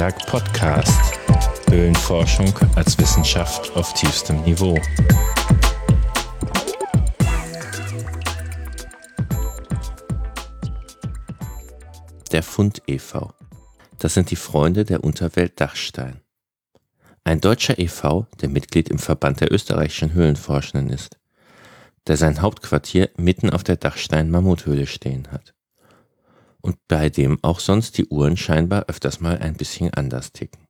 Antiberg Podcast. Höhlenforschung als Wissenschaft auf tiefstem Niveau. Der Fund e.V. Das sind die Freunde der Unterwelt Dachstein. Ein deutscher e.V., der Mitglied im Verband der österreichischen Höhlenforschenden ist, der sein Hauptquartier mitten auf der Dachstein-Mammuthöhle stehen hat und bei dem auch sonst die Uhren scheinbar öfters mal ein bisschen anders ticken.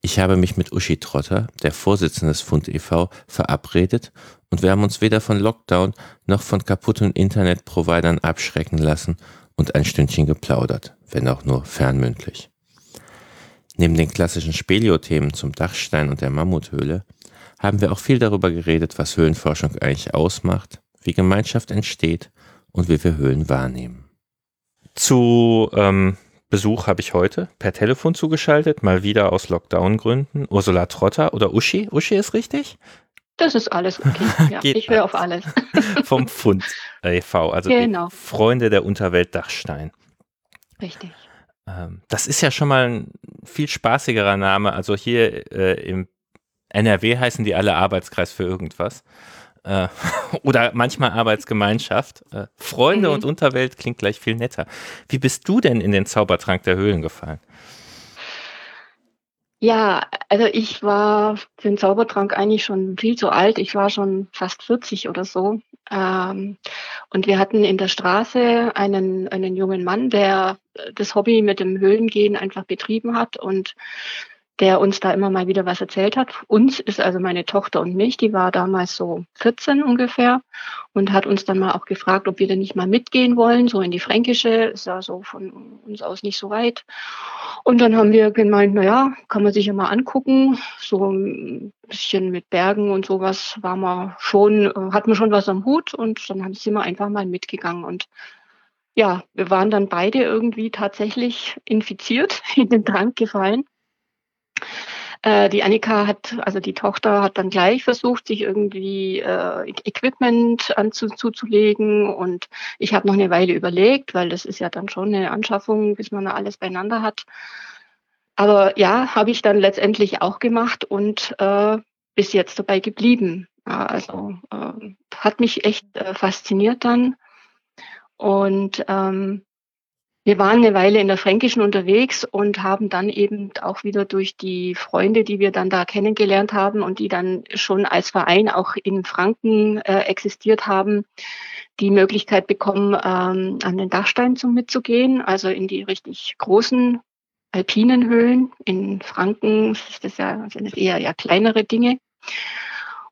Ich habe mich mit Uschi Trotter, der Vorsitzende des Fund e.V., verabredet und wir haben uns weder von Lockdown noch von kaputten Internetprovidern abschrecken lassen und ein Stündchen geplaudert, wenn auch nur fernmündlich. Neben den klassischen Spelio-Themen zum Dachstein und der Mammuthöhle haben wir auch viel darüber geredet, was Höhlenforschung eigentlich ausmacht, wie Gemeinschaft entsteht und wie wir Höhlen wahrnehmen. Zu ähm, Besuch habe ich heute per Telefon zugeschaltet, mal wieder aus Lockdown-Gründen. Ursula Trotter oder Uschi. Uschi ist richtig? Das ist alles okay. Ja, ich höre auf alles. Vom Fund e.V., also genau. Freunde der Unterwelt Dachstein. Richtig. Ähm, das ist ja schon mal ein viel spaßigerer Name. Also hier äh, im NRW heißen die alle Arbeitskreis für irgendwas äh, oder manchmal Arbeitsgemeinschaft. Äh, Freunde mhm. und Unterwelt klingt gleich viel netter. Wie bist du denn in den Zaubertrank der Höhlen gefallen? Ja, also ich war für den Zaubertrank eigentlich schon viel zu alt. Ich war schon fast 40 oder so. Ähm, und wir hatten in der Straße einen, einen jungen Mann, der das Hobby mit dem Höhlengehen einfach betrieben hat und der uns da immer mal wieder was erzählt hat. Uns ist also meine Tochter und mich, die war damals so 14 ungefähr und hat uns dann mal auch gefragt, ob wir denn nicht mal mitgehen wollen, so in die Fränkische, ist ja so von uns aus nicht so weit. Und dann haben wir gemeint, na ja, kann man sich ja mal angucken, so ein bisschen mit Bergen und sowas war man schon, hat man schon was am Hut und dann sind wir einfach mal mitgegangen und ja, wir waren dann beide irgendwie tatsächlich infiziert, in den Trank gefallen äh, die Annika hat, also die Tochter hat dann gleich versucht, sich irgendwie äh, Equipment anzuzulegen und ich habe noch eine Weile überlegt, weil das ist ja dann schon eine Anschaffung, bis man alles beieinander hat. Aber ja, habe ich dann letztendlich auch gemacht und äh, bis jetzt dabei geblieben. Ja, also äh, hat mich echt äh, fasziniert dann. Und ähm, wir waren eine Weile in der Fränkischen unterwegs und haben dann eben auch wieder durch die Freunde, die wir dann da kennengelernt haben und die dann schon als Verein auch in Franken äh, existiert haben, die Möglichkeit bekommen, ähm, an den Dachstein zum mitzugehen, also in die richtig großen alpinen Höhlen. In Franken ist das ja, sind es eher ja kleinere Dinge.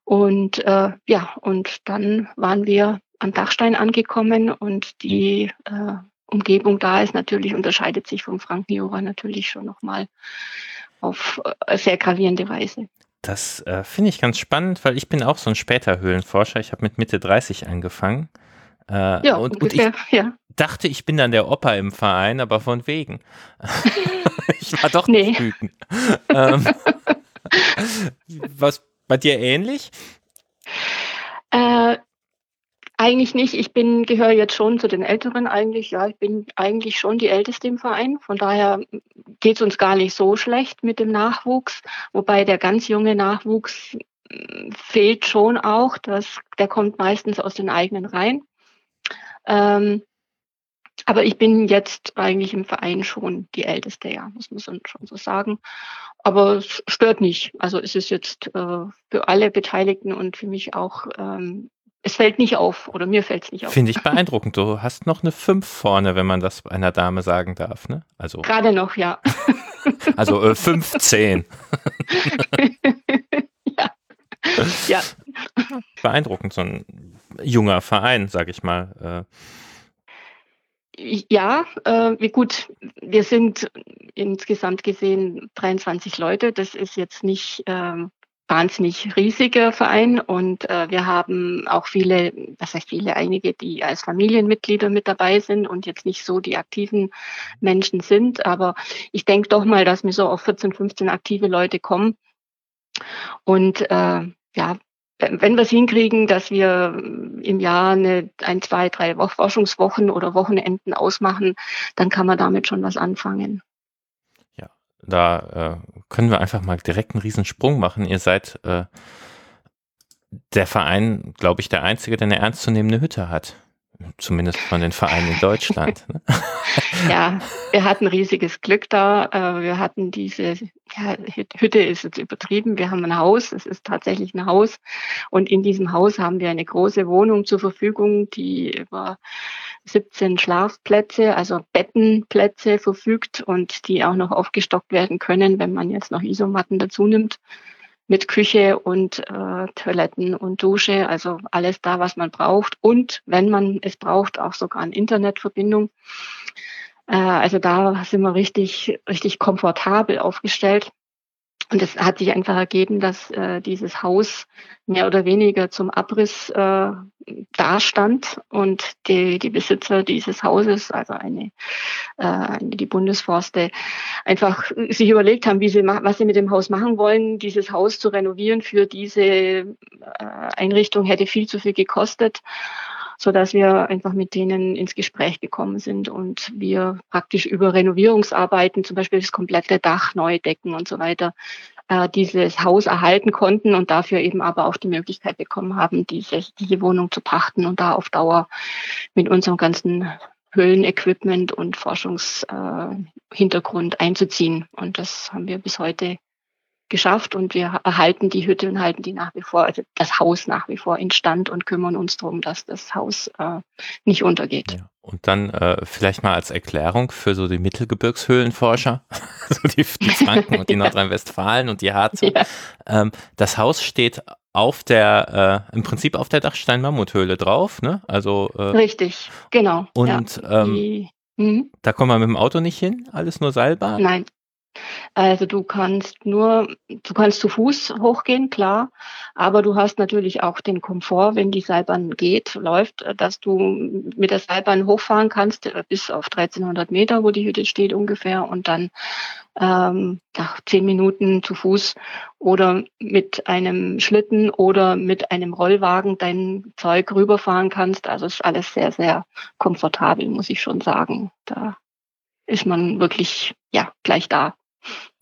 Und äh, ja, und dann waren wir am Dachstein angekommen und die äh, Umgebung da ist, natürlich unterscheidet sich vom Frankenjura natürlich schon nochmal auf äh, sehr gravierende Weise. Das äh, finde ich ganz spannend, weil ich bin auch so ein später Höhlenforscher. Ich habe mit Mitte 30 angefangen. Äh, ja, und, ungefähr, und ich ja. dachte, ich bin dann der Opa im Verein, aber von wegen. ich war doch nicht wütend. ähm, was bei dir ähnlich? Äh, eigentlich nicht. Ich bin, gehöre jetzt schon zu den Älteren eigentlich. Ja, ich bin eigentlich schon die Älteste im Verein. Von daher geht es uns gar nicht so schlecht mit dem Nachwuchs. Wobei der ganz junge Nachwuchs hm, fehlt schon auch. Das, der kommt meistens aus den eigenen Reihen. Ähm, aber ich bin jetzt eigentlich im Verein schon die Älteste, ja, muss man schon so sagen. Aber es stört nicht. Also es ist jetzt äh, für alle Beteiligten und für mich auch ähm, es fällt nicht auf oder mir fällt es nicht auf. Finde ich beeindruckend. Du hast noch eine 5 vorne, wenn man das einer Dame sagen darf. Ne? Also, Gerade noch, ja. also äh, 15. ja. ja. Beeindruckend, so ein junger Verein, sag ich mal. Äh. Ja, äh, wie gut, wir sind insgesamt gesehen 23 Leute. Das ist jetzt nicht ähm, wahnsinnig riesiger Verein und äh, wir haben auch viele, was heißt viele, einige, die als Familienmitglieder mit dabei sind und jetzt nicht so die aktiven Menschen sind. Aber ich denke doch mal, dass wir so auf 14, 15 aktive Leute kommen. Und äh, ja, wenn wir es hinkriegen, dass wir im Jahr eine, ein, zwei, drei Forschungswochen oder Wochenenden ausmachen, dann kann man damit schon was anfangen. Da äh, können wir einfach mal direkt einen Riesensprung machen. Ihr seid äh, der Verein, glaube ich, der einzige, der eine ernstzunehmende Hütte hat. Zumindest von den Vereinen in Deutschland. Ne? Ja, wir hatten riesiges Glück da. Äh, wir hatten diese ja, Hütte ist jetzt übertrieben. Wir haben ein Haus. Es ist tatsächlich ein Haus. Und in diesem Haus haben wir eine große Wohnung zur Verfügung, die über 17 Schlafplätze, also Bettenplätze verfügt und die auch noch aufgestockt werden können, wenn man jetzt noch Isomatten dazu nimmt mit Küche und äh, Toiletten und Dusche, also alles da, was man braucht. Und wenn man es braucht, auch sogar eine Internetverbindung. Äh, also da sind wir richtig, richtig komfortabel aufgestellt. Und es hat sich einfach ergeben, dass äh, dieses Haus mehr oder weniger zum Abriss äh, dastand und die, die Besitzer dieses Hauses, also eine, äh, die Bundesforste, einfach sich überlegt haben, wie sie, was sie mit dem Haus machen wollen. Dieses Haus zu renovieren für diese äh, Einrichtung hätte viel zu viel gekostet so dass wir einfach mit denen ins Gespräch gekommen sind und wir praktisch über Renovierungsarbeiten, zum Beispiel das komplette Dach neu decken und so weiter, äh, dieses Haus erhalten konnten und dafür eben aber auch die Möglichkeit bekommen haben, diese, diese Wohnung zu pachten und da auf Dauer mit unserem ganzen Höhlenequipment und Forschungshintergrund äh, einzuziehen. Und das haben wir bis heute geschafft und wir erhalten die Hütte und halten die nach wie vor, also das Haus nach wie vor instand und kümmern uns darum, dass das Haus äh, nicht untergeht. Ja. Und dann äh, vielleicht mal als Erklärung für so die Mittelgebirgshöhlenforscher, so die, die Franken und die Nordrhein-Westfalen und die Harze. Ja. Ähm, das Haus steht auf der, äh, im Prinzip auf der Dachstein-Mammuthöhle drauf, ne? Also äh, richtig, genau. Und ja, ähm, die, hm? da kommen wir mit dem Auto nicht hin, alles nur Seilbahn? Nein, also du kannst nur, du kannst zu Fuß hochgehen, klar, aber du hast natürlich auch den Komfort, wenn die Seilbahn geht, läuft, dass du mit der Seilbahn hochfahren kannst bis auf 1300 Meter, wo die Hütte steht ungefähr und dann ähm, nach zehn Minuten zu Fuß oder mit einem Schlitten oder mit einem Rollwagen dein Zeug rüberfahren kannst. Also ist alles sehr, sehr komfortabel, muss ich schon sagen. Da ist man wirklich ja gleich da.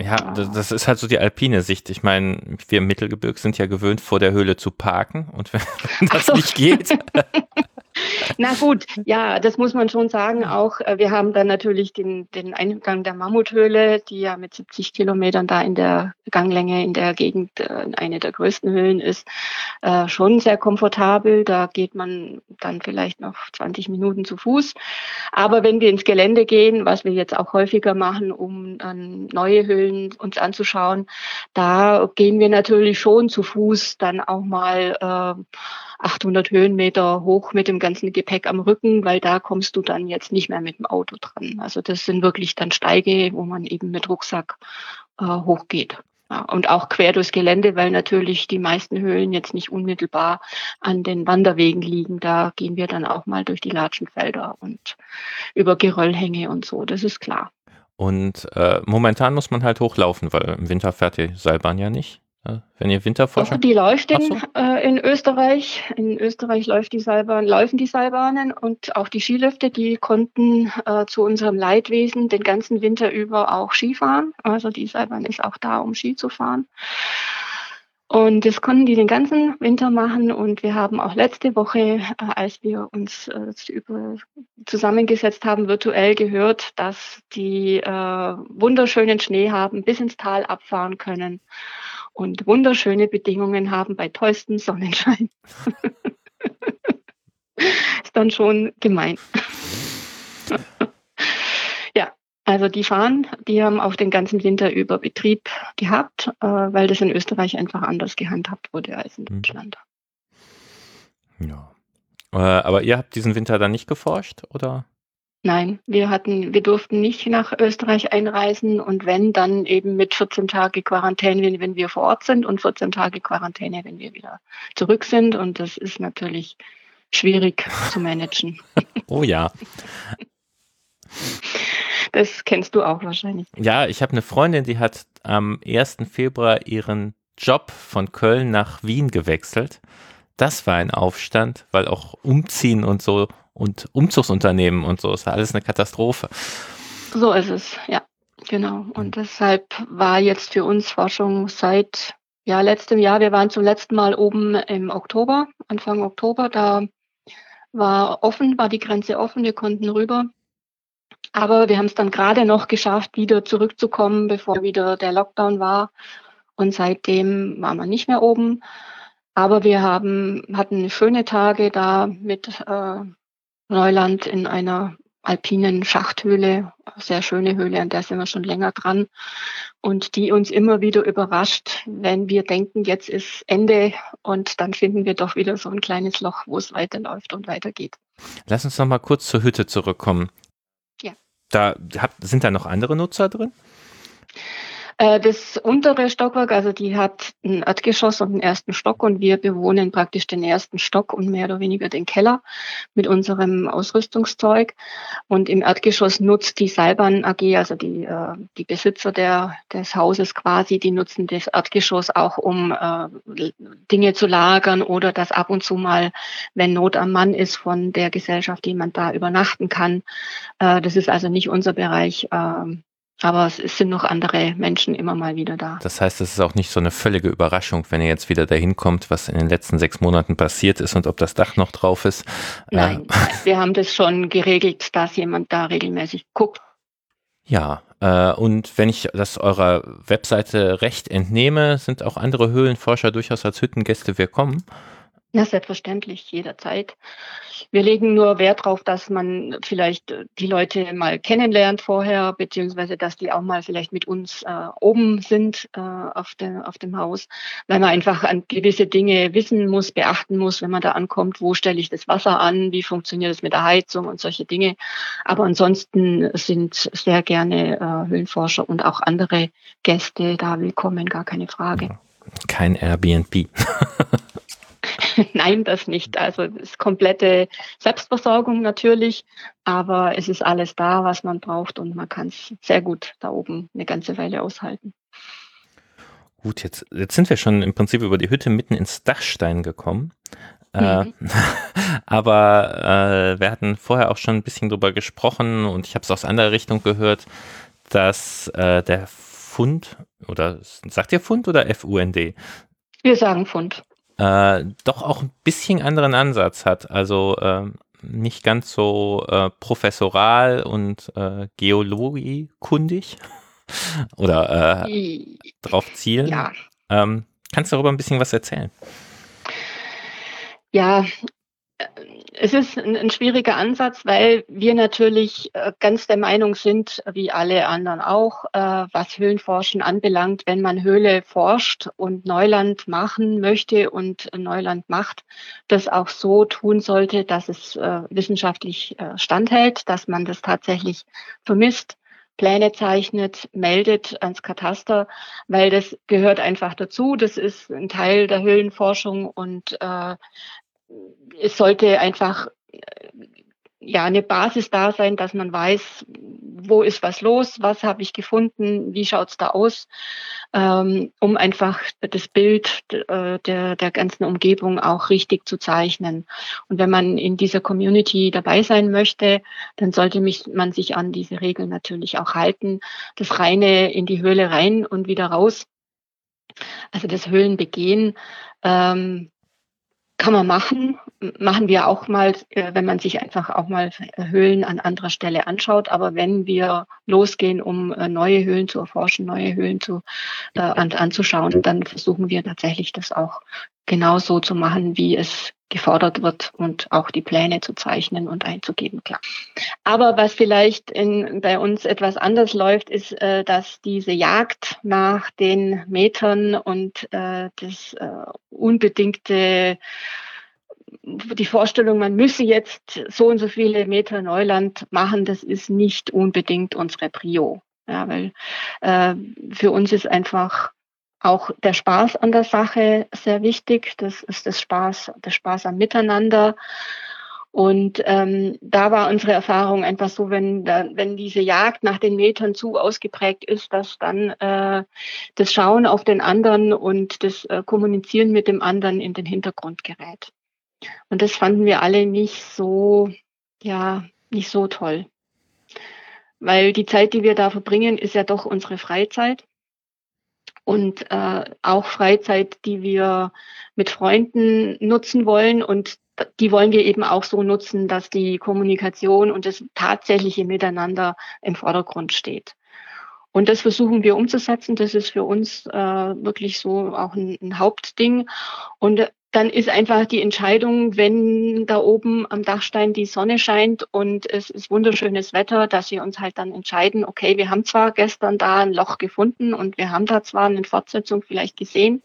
Ja, das ist halt so die alpine Sicht. Ich meine, wir im Mittelgebirge sind ja gewöhnt, vor der Höhle zu parken und wenn das so. nicht geht. Na gut, ja, das muss man schon sagen. Auch äh, wir haben dann natürlich den, den Eingang der Mammuthöhle, die ja mit 70 Kilometern da in der Ganglänge in der Gegend äh, eine der größten Höhlen ist, äh, schon sehr komfortabel. Da geht man dann vielleicht noch 20 Minuten zu Fuß. Aber wenn wir ins Gelände gehen, was wir jetzt auch häufiger machen, um dann neue Höhlen uns anzuschauen, da gehen wir natürlich schon zu Fuß dann auch mal 800 Höhenmeter hoch mit dem ganzen Gepäck am Rücken, weil da kommst du dann jetzt nicht mehr mit dem Auto dran. Also das sind wirklich dann Steige, wo man eben mit Rucksack äh, hochgeht. Ja, und auch quer durchs Gelände, weil natürlich die meisten Höhlen jetzt nicht unmittelbar an den Wanderwegen liegen. Da gehen wir dann auch mal durch die Latschenfelder und über Geröllhänge und so, das ist klar. Und äh, momentan muss man halt hochlaufen, weil im Winter fährt die Seilbahn ja nicht. Wenn ihr Winterforschung. Also die läuft in, so. äh, in Österreich. In Österreich läuft die Seilbahn, laufen die Seilbahnen und auch die Skilifte, die konnten äh, zu unserem Leidwesen den ganzen Winter über auch Skifahren. Also die Seilbahn ist auch da, um Ski zu fahren. Und das konnten die den ganzen Winter machen. Und wir haben auch letzte Woche, äh, als wir uns äh, zusammengesetzt haben, virtuell gehört, dass die äh, wunderschönen Schnee haben, bis ins Tal abfahren können und wunderschöne Bedingungen haben bei tollstem Sonnenschein. ist dann schon gemein. ja, also die fahren, die haben auch den ganzen Winter über Betrieb gehabt, äh, weil das in Österreich einfach anders gehandhabt wurde als in hm. Deutschland. Ja. Äh, aber ihr habt diesen Winter dann nicht geforscht, oder? Nein, wir hatten, wir durften nicht nach Österreich einreisen und wenn, dann eben mit 14 Tage Quarantäne, wenn wir vor Ort sind und 14 Tage Quarantäne, wenn wir wieder zurück sind. Und das ist natürlich schwierig zu managen. Oh ja. Das kennst du auch wahrscheinlich. Ja, ich habe eine Freundin, die hat am 1. Februar ihren Job von Köln nach Wien gewechselt. Das war ein Aufstand, weil auch Umziehen und so und Umzugsunternehmen und so ist alles eine Katastrophe. So ist es, ja. Genau. Und deshalb war jetzt für uns Forschung seit ja, letztem Jahr. Wir waren zum letzten Mal oben im Oktober, Anfang Oktober. Da war offen, war die Grenze offen. Wir konnten rüber. Aber wir haben es dann gerade noch geschafft, wieder zurückzukommen, bevor wieder der Lockdown war. Und seitdem waren wir nicht mehr oben. Aber wir haben, hatten schöne Tage da mit äh, Neuland in einer alpinen Schachthöhle, sehr schöne Höhle, an der sind wir schon länger dran und die uns immer wieder überrascht, wenn wir denken, jetzt ist Ende und dann finden wir doch wieder so ein kleines Loch, wo es weiterläuft und weitergeht. Lass uns noch mal kurz zur Hütte zurückkommen. Ja. Da sind da noch andere Nutzer drin? Äh, das untere Stockwerk, also die hat ein Erdgeschoss und einen ersten Stock und wir bewohnen praktisch den ersten Stock und mehr oder weniger den Keller mit unserem Ausrüstungszeug. Und im Erdgeschoss nutzt die Seilbahn AG, also die, äh, die Besitzer der, des Hauses quasi, die nutzen das Erdgeschoss auch, um äh, Dinge zu lagern oder dass ab und zu mal, wenn Not am Mann ist von der Gesellschaft, jemand da übernachten kann. das ist also nicht unser Bereich. Aber es sind noch andere Menschen immer mal wieder da. Das heißt, es ist auch nicht so eine völlige Überraschung, wenn ihr jetzt wieder dahin kommt, was in den letzten sechs Monaten passiert ist und ob das Dach noch drauf ist. Nein, äh, wir haben das schon geregelt, dass jemand da regelmäßig guckt. Ja, äh, und wenn ich das eurer Webseite recht entnehme, sind auch andere Höhlenforscher durchaus als Hüttengäste willkommen. Ja, selbstverständlich, jederzeit. Wir legen nur Wert darauf, dass man vielleicht äh, die Leute mal kennenlernt vorher, beziehungsweise dass die auch mal vielleicht mit uns äh, oben sind äh, auf, der, auf dem Haus, weil man einfach an gewisse Dinge wissen muss, beachten muss, wenn man da ankommt, wo stelle ich das Wasser an, wie funktioniert es mit der Heizung und solche Dinge. Aber ansonsten sind sehr gerne äh, Höhlenforscher und auch andere Gäste da willkommen, gar keine Frage. Kein Airbnb. Nein, das nicht. Also es ist komplette Selbstversorgung natürlich, aber es ist alles da, was man braucht und man kann es sehr gut da oben eine ganze Weile aushalten. Gut, jetzt, jetzt sind wir schon im Prinzip über die Hütte mitten ins Dachstein gekommen. Äh, mhm. Äh, aber äh, wir hatten vorher auch schon ein bisschen drüber gesprochen und ich habe es aus anderer Richtung gehört, dass äh, der Fund oder sagt ihr Fund oder FUND? Wir sagen Fund äh, doch auch ein bisschen anderen Ansatz hat. Also äh, nicht ganz so äh, professoral und äh, geologiekundig oder äh, drauf zielen. Ja. Ähm, kannst du darüber ein bisschen was erzählen? Ja, es ist ein, schwieriger Ansatz, weil wir natürlich äh, ganz der Meinung sind, wie alle anderen auch, äh, was Höhlenforschen anbelangt, wenn man Höhle forscht und Neuland machen möchte und Neuland macht, das auch so tun sollte, dass es äh, wissenschaftlich standhält, dass man das tatsächlich vermisst, Pläne zeichnet, meldet ans Kataster, weil das gehört einfach dazu. Das ist ein Teil der Höhlenforschung und äh, es sollte einfach ja eine Basis da sein, dass man weiß, wo ist was los, was habe ich gefunden, wie schaut's da aus, ähm, um einfach das Bild äh, der, der ganzen Umgebung auch richtig zu zeichnen. Und wenn man in dieser Community dabei sein möchte, dann sollte mich, man sich an diese Regeln natürlich auch halten. Das reine in die Höhle rein und wieder raus. Also das Höhlenbegehen ähm, kann man machen, machen wir auch mal, äh, wenn man sich einfach auch mal Höhlen an anderer Stelle anschaut. Aber wenn wir losgehen, um äh, neue Höhlen zu erforschen, neue Höhlen zu, äh, an, anzuschauen, dann versuchen wir tatsächlich das auch genauso zu machen, wie es gefordert wird und auch die Pläne zu zeichnen und einzugeben, klar. Aber was vielleicht in, bei uns etwas anders läuft, ist, äh, dass diese Jagd nach den Metern und äh, das äh, unbedingte die Vorstellung, man müsse jetzt so und so viele Meter Neuland machen, das ist nicht unbedingt unsere Prio. Ja, weil äh, für uns ist einfach auch der Spaß an der Sache sehr wichtig. Das ist das Spaß, der Spaß am Miteinander. Und ähm, da war unsere Erfahrung einfach so, wenn, da, wenn diese Jagd nach den Metern zu ausgeprägt ist, dass dann äh, das Schauen auf den anderen und das äh, Kommunizieren mit dem anderen in den Hintergrund gerät. Und das fanden wir alle nicht so, ja, nicht so toll. weil die Zeit, die wir da verbringen, ist ja doch unsere Freizeit und äh, auch Freizeit, die wir mit Freunden nutzen wollen und die wollen wir eben auch so nutzen, dass die Kommunikation und das tatsächliche Miteinander im Vordergrund steht. Und das versuchen wir umzusetzen. Das ist für uns äh, wirklich so auch ein, ein Hauptding. Und dann ist einfach die Entscheidung, wenn da oben am Dachstein die Sonne scheint und es ist wunderschönes Wetter, dass wir uns halt dann entscheiden, okay, wir haben zwar gestern da ein Loch gefunden und wir haben da zwar eine Fortsetzung vielleicht gesehen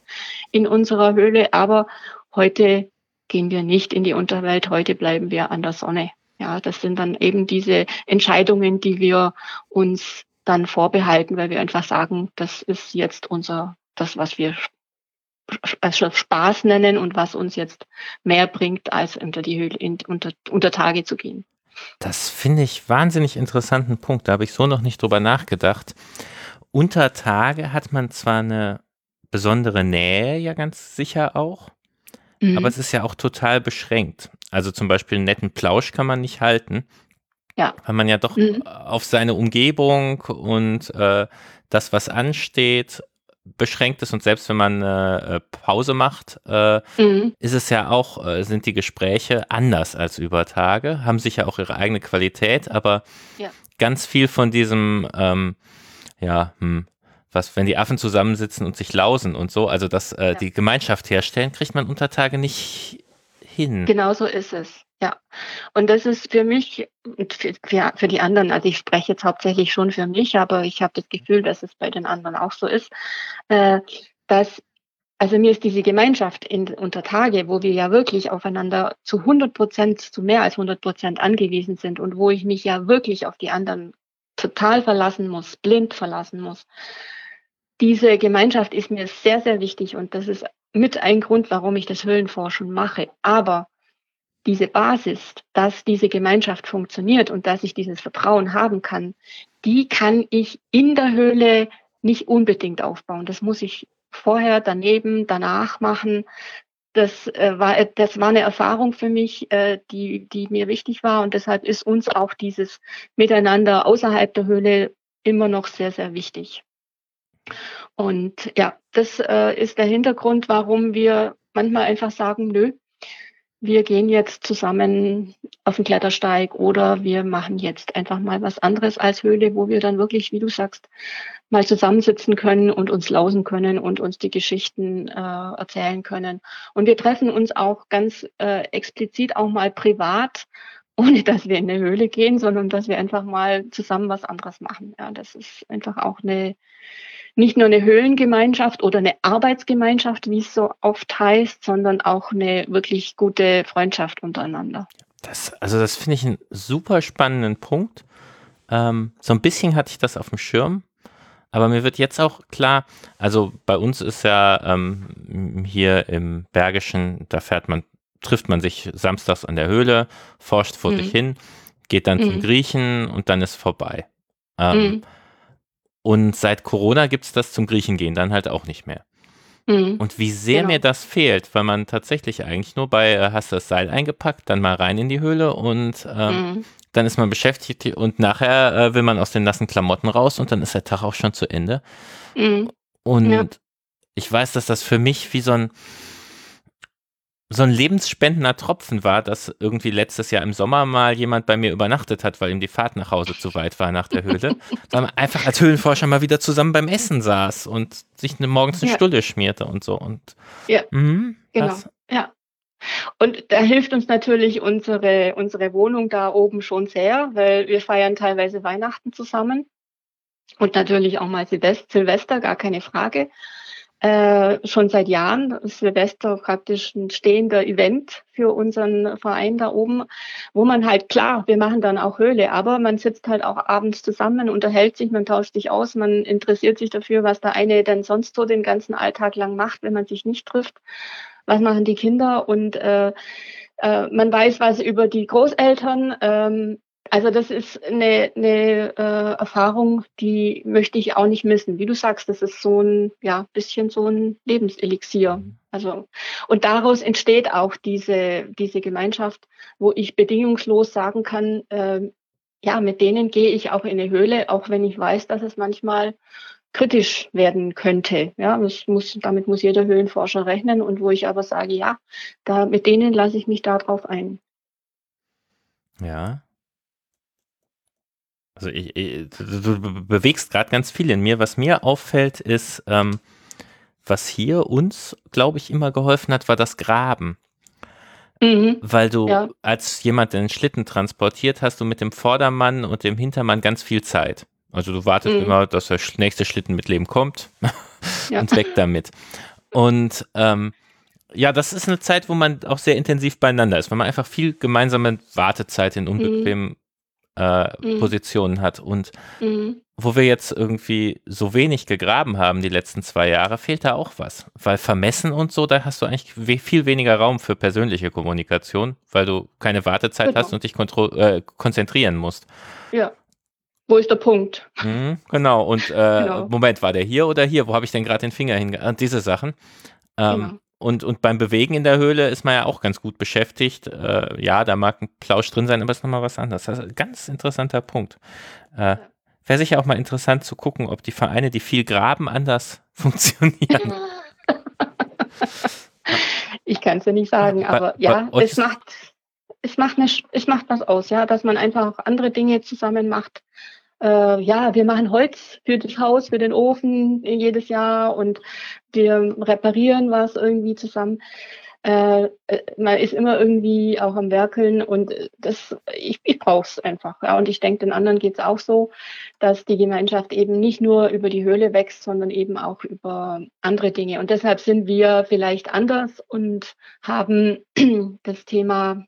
in unserer Höhle, aber heute gehen wir nicht in die Unterwelt, heute bleiben wir an der Sonne. Ja, das sind dann eben diese Entscheidungen, die wir uns dann vorbehalten, weil wir einfach sagen, das ist jetzt unser, das, was wir Spaß nennen und was uns jetzt mehr bringt, als unter die Höhle, in, unter, unter Tage zu gehen. Das finde ich wahnsinnig interessanten Punkt. Da habe ich so noch nicht drüber nachgedacht. Unter Tage hat man zwar eine besondere Nähe, ja ganz sicher auch, mhm. aber es ist ja auch total beschränkt. Also zum Beispiel einen netten Plausch kann man nicht halten. Ja. Weil man ja doch mhm. auf seine Umgebung und äh, das, was ansteht, beschränkt ist und selbst wenn man äh, Pause macht, äh, mhm. ist es ja auch, äh, sind die Gespräche anders als über Tage, haben sicher auch ihre eigene Qualität, aber ja. ganz viel von diesem, ähm, ja, hm, was, wenn die Affen zusammensitzen und sich lausen und so, also dass äh, ja. die Gemeinschaft herstellen, kriegt man unter Tage nicht hin. Genau so ist es. Ja, und das ist für mich und für, für, für, die anderen, also ich spreche jetzt hauptsächlich schon für mich, aber ich habe das Gefühl, dass es bei den anderen auch so ist, äh, dass, also mir ist diese Gemeinschaft in, unter Tage, wo wir ja wirklich aufeinander zu 100 Prozent, zu mehr als 100 Prozent angewiesen sind und wo ich mich ja wirklich auf die anderen total verlassen muss, blind verlassen muss. Diese Gemeinschaft ist mir sehr, sehr wichtig und das ist mit ein Grund, warum ich das Höhlenforschen mache. Aber diese Basis, dass diese Gemeinschaft funktioniert und dass ich dieses Vertrauen haben kann, die kann ich in der Höhle nicht unbedingt aufbauen. Das muss ich vorher, daneben, danach machen. Das, äh, war, das war eine Erfahrung für mich, äh, die, die mir wichtig war. Und deshalb ist uns auch dieses Miteinander außerhalb der Höhle immer noch sehr, sehr wichtig. Und ja, das äh, ist der Hintergrund, warum wir manchmal einfach sagen, nö, wir gehen jetzt zusammen auf den Klettersteig oder wir machen jetzt einfach mal was anderes als Höhle, wo wir dann wirklich, wie du sagst, mal zusammensitzen können und uns lausen können und uns die Geschichten äh, erzählen können. Und wir treffen uns auch ganz äh, explizit auch mal privat, ohne dass wir in eine Höhle gehen, sondern dass wir einfach mal zusammen was anderes machen. Ja, das ist einfach auch eine nicht nur eine Höhlengemeinschaft oder eine Arbeitsgemeinschaft, wie es so oft heißt, sondern auch eine wirklich gute Freundschaft untereinander. Das, also das finde ich einen super spannenden Punkt. Ähm, so ein bisschen hatte ich das auf dem Schirm, aber mir wird jetzt auch klar, also bei uns ist ja ähm, hier im Bergischen, da fährt man, trifft man sich samstags an der Höhle, forscht vor mhm. sich hin, geht dann mhm. zum Griechen und dann ist vorbei. Ähm, mhm. Und seit Corona gibt es das zum Griechen gehen dann halt auch nicht mehr. Mhm. Und wie sehr genau. mir das fehlt, weil man tatsächlich eigentlich nur bei, äh, hast das Seil eingepackt, dann mal rein in die Höhle und äh, mhm. dann ist man beschäftigt und nachher äh, will man aus den nassen Klamotten raus und dann ist der Tag auch schon zu Ende. Mhm. Und ja. ich weiß, dass das für mich wie so ein, so ein lebensspendender Tropfen war, dass irgendwie letztes Jahr im Sommer mal jemand bei mir übernachtet hat, weil ihm die Fahrt nach Hause zu weit war nach der Höhle. weil man einfach als Höhlenforscher mal wieder zusammen beim Essen saß und sich eine, morgens eine ja. Stulle schmierte und so. Und, ja, mh, genau. Das, ja. Und da hilft uns natürlich unsere, unsere Wohnung da oben schon sehr, weil wir feiern teilweise Weihnachten zusammen und natürlich auch mal Silvester, gar keine Frage äh, schon seit Jahren. Silvester praktisch ein stehender Event für unseren Verein da oben, wo man halt klar, wir machen dann auch Höhle, aber man sitzt halt auch abends zusammen, unterhält sich, man tauscht sich aus, man interessiert sich dafür, was der eine denn sonst so den ganzen Alltag lang macht, wenn man sich nicht trifft. Was machen die Kinder und äh, äh, man weiß was über die Großeltern. Ähm, also das ist eine, eine äh, Erfahrung, die möchte ich auch nicht missen. Wie du sagst, das ist so ein ja bisschen so ein Lebenselixier. Also und daraus entsteht auch diese diese Gemeinschaft, wo ich bedingungslos sagen kann, äh, ja, mit denen gehe ich auch in eine Höhle, auch wenn ich weiß, dass es manchmal kritisch werden könnte. Ja, das muss, damit muss jeder Höhlenforscher rechnen und wo ich aber sage, ja, da, mit denen lasse ich mich darauf ein. Ja. Also ich, ich, du bewegst gerade ganz viel in mir. Was mir auffällt, ist, ähm, was hier uns, glaube ich, immer geholfen hat, war das Graben. Mhm. Weil du ja. als jemand den Schlitten transportiert, hast du mit dem Vordermann und dem Hintermann ganz viel Zeit. Also du wartest mhm. immer, dass der nächste Schlitten mit Leben kommt ja. und weg damit. Und ähm, ja, das ist eine Zeit, wo man auch sehr intensiv beieinander ist, weil man einfach viel gemeinsame Wartezeit in unbequemen mhm äh, mhm. Positionen hat. Und mhm. wo wir jetzt irgendwie so wenig gegraben haben die letzten zwei Jahre, fehlt da auch was. Weil vermessen und so, da hast du eigentlich viel weniger Raum für persönliche Kommunikation, weil du keine Wartezeit genau. hast und dich äh, konzentrieren musst. Ja. Wo ist der Punkt? Mhm, genau. Und äh, genau. Moment, war der hier oder hier? Wo habe ich denn gerade den Finger hinge... Diese Sachen. Ähm, genau. Und, und beim Bewegen in der Höhle ist man ja auch ganz gut beschäftigt. Äh, ja, da mag ein Plausch drin sein, aber es ist nochmal was anderes. Das ist ein ganz interessanter Punkt. Äh, Wäre sicher auch mal interessant zu gucken, ob die Vereine, die viel graben, anders funktionieren. ich kann es ja nicht sagen, aber ja, es macht, es, macht eine, es macht was aus, ja, dass man einfach auch andere Dinge zusammen macht äh, ja, wir machen Holz für das Haus, für den Ofen jedes Jahr und wir reparieren was irgendwie zusammen. Äh, äh man ist immer irgendwie auch am Werkeln und das, ich, ich brauche es einfach. Ja. Und ich denke, den anderen geht es auch so, dass die Gemeinschaft eben nicht nur über die Höhle wächst, sondern eben auch über andere Dinge. Und deshalb sind wir vielleicht anders und haben das Thema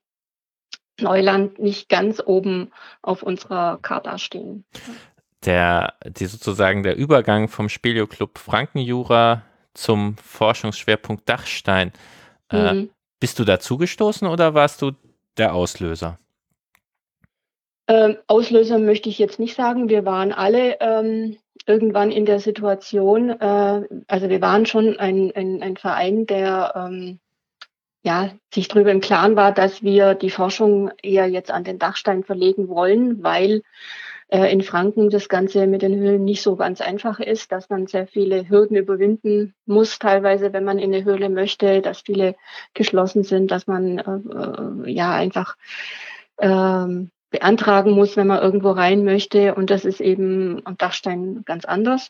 Neuland nicht ganz oben auf unserer Karte stehen. Der, die sozusagen der Übergang vom Speleoclub Frankenjura zum Forschungsschwerpunkt Dachstein. Äh, mhm. Bist du dazugestoßen oder warst du der Auslöser? Ähm, Auslöser möchte ich jetzt nicht sagen. Wir waren alle ähm, irgendwann in der Situation, äh, also wir waren schon ein, ein, ein Verein, der ähm, ja, sich darüber im Klaren war, dass wir die Forschung eher jetzt an den Dachstein verlegen wollen, weil äh, in Franken das Ganze mit den Höhlen nicht so ganz einfach ist, dass man sehr viele Hürden überwinden muss, teilweise, wenn man in eine Höhle möchte, dass viele geschlossen sind, dass man äh, äh ja einfach ähm, beantragen muss, wenn man irgendwo rein möchte. Und das ist eben am Dachstein ganz anders.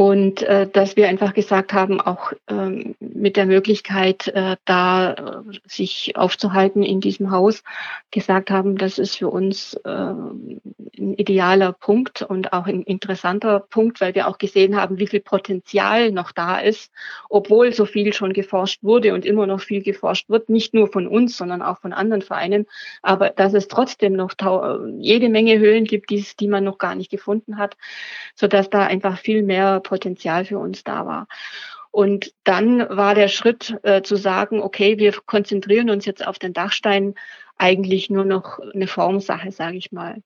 Und äh, dass wir einfach gesagt haben, auch ähm, mit der Möglichkeit, äh, da äh, sich aufzuhalten in diesem Haus, gesagt haben, das ist für uns äh, ein idealer Punkt und auch ein interessanter Punkt, weil wir auch gesehen haben, wie viel Potenzial noch da ist, obwohl so viel schon geforscht wurde und immer noch viel geforscht wird, nicht nur von uns, sondern auch von anderen Vereinen, aber dass es trotzdem noch jede Menge Höhlen gibt, die, die man noch gar nicht gefunden hat, so dass da einfach viel mehr Potenzial für uns da war. Und dann war der Schritt äh, zu sagen, okay, wir konzentrieren uns jetzt auf den Dachstein eigentlich nur noch eine Formsache, sage ich mal.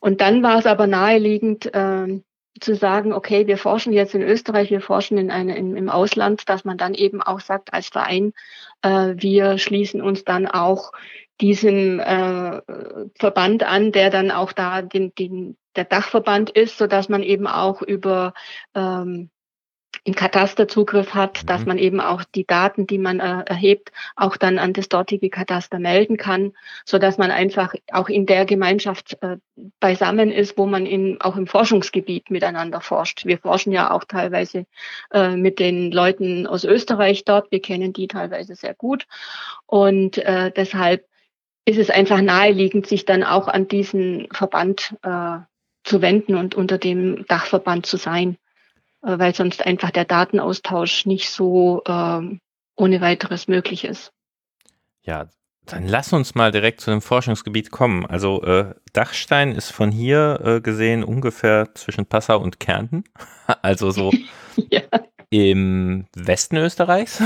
Und dann war es aber naheliegend äh, zu sagen, okay, wir forschen jetzt in Österreich, wir forschen in eine, in, im Ausland, dass man dann eben auch sagt als Verein, äh, wir schließen uns dann auch diesem äh, Verband an, der dann auch da den, den, der Dachverband ist, so dass man eben auch über ähm, im Kataster Zugriff hat, mhm. dass man eben auch die Daten, die man äh, erhebt, auch dann an das dortige Kataster melden kann, so dass man einfach auch in der Gemeinschaft äh, beisammen ist, wo man in, auch im Forschungsgebiet miteinander forscht. Wir forschen ja auch teilweise äh, mit den Leuten aus Österreich dort. Wir kennen die teilweise sehr gut und äh, deshalb ist es einfach naheliegend, sich dann auch an diesen Verband äh, zu wenden und unter dem Dachverband zu sein. Äh, weil sonst einfach der Datenaustausch nicht so ähm, ohne weiteres möglich ist. Ja, dann lass uns mal direkt zu dem Forschungsgebiet kommen. Also äh, Dachstein ist von hier äh, gesehen ungefähr zwischen Passau und Kärnten, also so ja. im Westen Österreichs.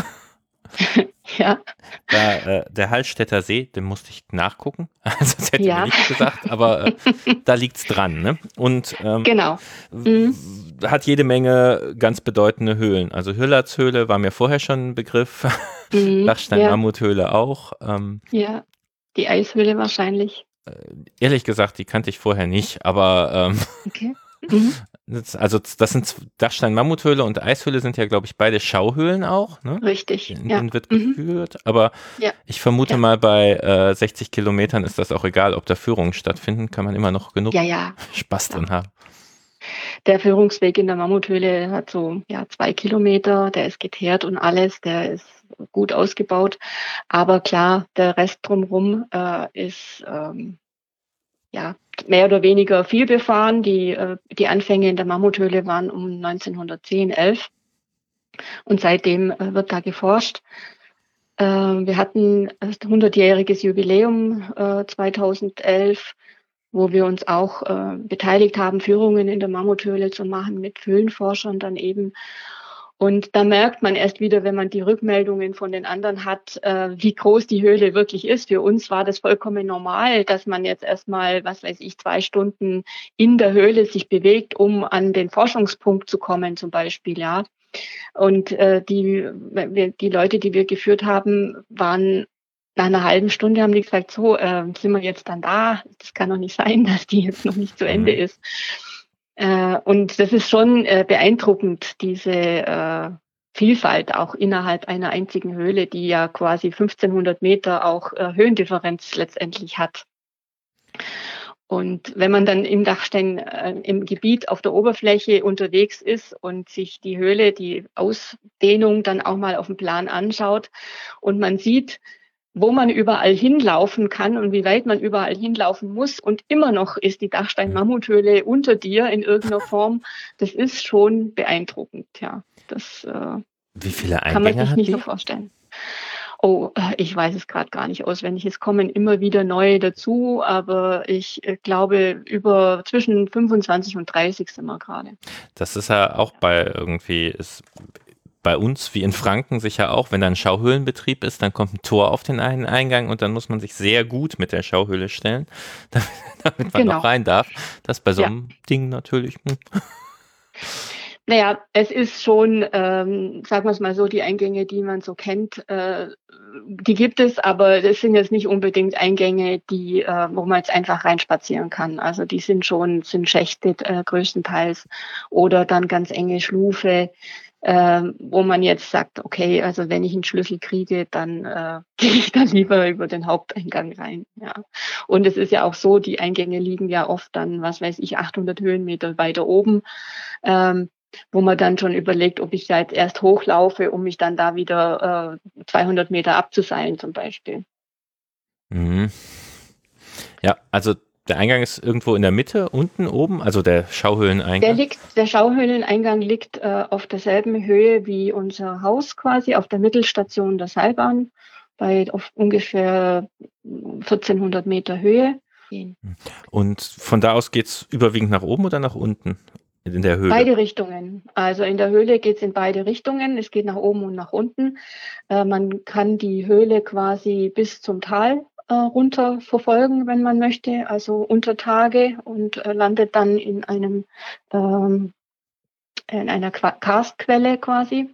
Ja. Da, äh, der Hallstätter See, den musste ich nachgucken. Also das hätte ja. ich nicht gesagt, aber äh, da es dran. Ne? Und ähm, genau. Mhm. hat jede Menge ganz bedeutende Höhlen. Also Hüllertshöhle war mir vorher schon ein Begriff. Mhm. Lachstein-Mammuthöhle auch. Ähm, ja, die Eishöhle wahrscheinlich. Äh, ehrlich gesagt, die kannte ich vorher nicht, aber ähm, okay. Mhm. Das, also das sind Dachstein-Mammuthöhle und Eishöhle sind ja, glaube ich, beide Schauhöhlen auch. Ne? Richtig. In denen ja. wird mhm. geführt. Mhm. Aber ja. ich vermute ja. mal, bei äh, 60 Kilometern ist das auch egal, ob da Führungen stattfinden, kann man immer noch genug Spaß drin haben. Der Führungsweg in der Mammuthöhle hat so ja, zwei Kilometer, der ist geteert und alles, der ist gut ausgebaut. Aber klar, der Rest drumherum äh, ist ähm, ja, mehr oder weniger viel befahren. Die, äh, die Anfänge in der Mammuthöhle waren um 1910, 11. Und seitdem äh, wird da geforscht. Äh, wir hatten ein 100-jähriges Jubiläum 2011, wo wir uns auch beteiligt haben, Führungen in der Mammuthöhle zu machen mit Höhlenforschern dann eben. Und da merkt man erst wieder, wenn man die Rückmeldungen von den anderen hat, äh, wie groß die Höhle wirklich ist. Für uns war das vollkommen normal, dass man jetzt erstmal, was weiß ich, zwei Stunden in der Höhle sich bewegt, um an den Forschungspunkt zu kommen, zum Beispiel, ja. Und äh, die, die Leute, die wir geführt haben, waren nach einer halben Stunde haben die gesagt, so, äh, sind wir jetzt dann da? Das kann doch nicht sein, dass die jetzt noch nicht zu Ende mhm. ist. Äh, und das ist schon äh, beeindruckend, diese äh, Vielfalt auch innerhalb einer einzigen Höhle, die ja quasi 1500 Meter auch Höhendifferenz letztendlich hat. Und wenn man dann im Dachstein im Gebiet auf der Oberfläche unterwegs ist und sich die Höhle, die Ausdehnung dann auch mal auf dem Plan anschaut und man sieht, wo man überall hinlaufen kann und wie weit man überall hinlaufen muss. Und immer noch ist die Dachstein-Mammuthöhle unter dir in irgendeiner Form. Das ist schon beeindruckend, ja. Das äh, wie viele Eingänge kann man sich nicht die? so vorstellen. Oh, äh, ich weiß es gerade gar nicht auswendig. Es kommen immer wieder neue dazu, aber ich äh, glaube, über zwischen 25 und 30 sind wir gerade. Das ist ja auch bei irgendwie, ist bei uns wie in Franken sicher auch, wenn da ein Schauhöhlenbetrieb ist, dann kommt ein Tor auf den einen Eingang und dann muss man sich sehr gut mit der Schauhöhle stellen, damit, damit man genau. noch rein darf. Das bei so einem ja. Ding natürlich. Hm. Naja, es ist schon, ähm, sagen wir es mal so, die Eingänge, die man so kennt, äh, die gibt es, aber das sind jetzt nicht unbedingt Eingänge, die, äh, wo man jetzt einfach reinspazieren kann. Also die sind schon, sind Schächte äh, größtenteils oder dann ganz enge Schlufe äh, wo man jetzt sagt, okay, also wenn ich einen Schlüssel kriege, dann äh, gehe ich dann lieber über den Haupteingang rein. Ja. Und es ist ja auch so, die Eingänge liegen ja oft dann, was weiß ich, 800 Höhenmeter weiter oben, ähm, wo man dann schon überlegt, ob ich da jetzt erst hochlaufe, um mich dann da wieder äh, 200 Meter abzuseilen zum Beispiel. Mhm. Ja, also der Eingang ist irgendwo in der Mitte, unten, oben, also der Schauhöhleneingang. Der, liegt, der Schauhöhleneingang liegt äh, auf derselben Höhe wie unser Haus quasi, auf der Mittelstation der Seilbahn, bei auf ungefähr 1400 Meter Höhe. Und von da aus geht es überwiegend nach oben oder nach unten? In der Höhle? Beide Richtungen. Also in der Höhle geht es in beide Richtungen. Es geht nach oben und nach unten. Äh, man kann die Höhle quasi bis zum Tal äh, runter verfolgen, wenn man möchte, also unter Tage und äh, landet dann in einem ähm, in einer Karstquelle quasi.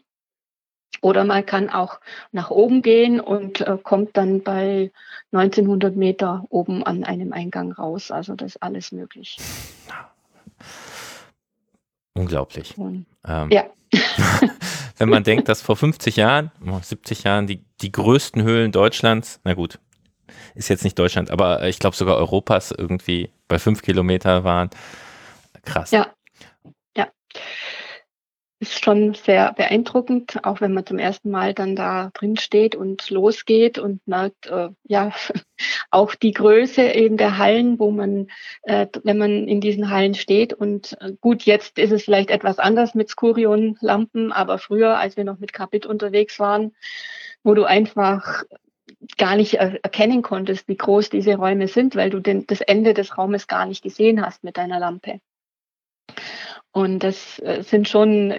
Oder man kann auch nach oben gehen und äh, kommt dann bei 1900 Meter oben an einem Eingang raus. Also das ist alles möglich. Unglaublich. Und, ähm, ja. wenn man denkt, dass vor 50 Jahren, 70 Jahren die, die größten Höhlen Deutschlands, na gut, ist jetzt nicht Deutschland, aber ich glaube sogar Europas irgendwie bei fünf Kilometer waren. Krass. Ja. Ja. Ist schon sehr beeindruckend, auch wenn man zum ersten Mal dann da drin steht und losgeht und merkt, äh, ja, auch die Größe eben der Hallen, wo man, äh, wenn man in diesen Hallen steht und äh, gut, jetzt ist es vielleicht etwas anders mit Skurion-Lampen, aber früher, als wir noch mit Capit unterwegs waren, wo du einfach gar nicht erkennen konntest, wie groß diese Räume sind, weil du den, das Ende des Raumes gar nicht gesehen hast mit deiner Lampe. Und das äh, sind schon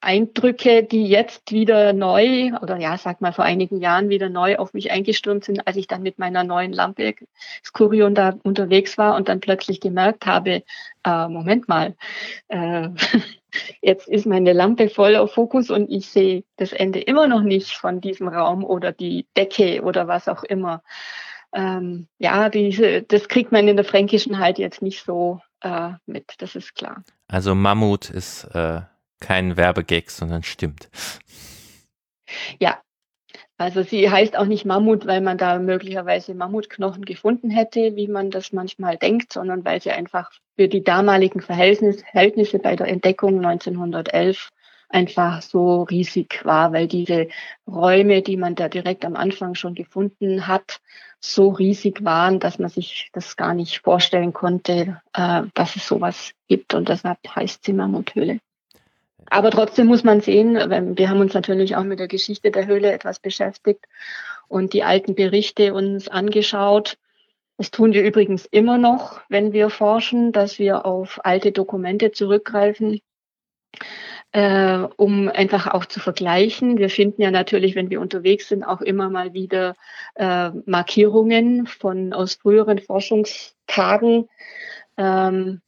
Eindrücke, die jetzt wieder neu, oder ja, sag mal vor einigen Jahren wieder neu auf mich eingestürmt sind, als ich dann mit meiner neuen Lampe Skurion da unterwegs war und dann plötzlich gemerkt habe, äh, Moment mal, äh, jetzt ist meine Lampe voll auf Fokus und ich sehe das Ende immer noch nicht von diesem Raum oder die Decke oder was auch immer. ähm, ja, diese, das kriegt man in der Fränkischen halt jetzt nicht so äh, mit, das ist klar. Also Mammut ist äh, kein Werbegag, sondern stimmt. Ja, also sie heißt auch nicht Mammut, weil man da möglicherweise Mammutknochen gefunden hätte, wie man das manchmal denkt, sondern weil sie einfach für die damaligen Verhältnisse bei der Entdeckung 1911 einfach so riesig war, weil diese Räume, die man da direkt am Anfang schon gefunden hat, so riesig waren, dass man sich das gar nicht vorstellen konnte, äh, dass es sowas gibt. Und deshalb heißt sie Mammuthöhle. Aber trotzdem muss man sehen, wir haben uns natürlich auch mit der Geschichte der Höhle etwas beschäftigt und die alten Berichte uns angeschaut. Das tun wir übrigens immer noch, wenn wir forschen, dass wir auf alte Dokumente zurückgreifen äh, um einfach auch zu vergleichen. Wir finden ja natürlich, wenn wir unterwegs sind, auch immer mal wieder äh, Markierungen von aus früheren Forschungstagen, ähm,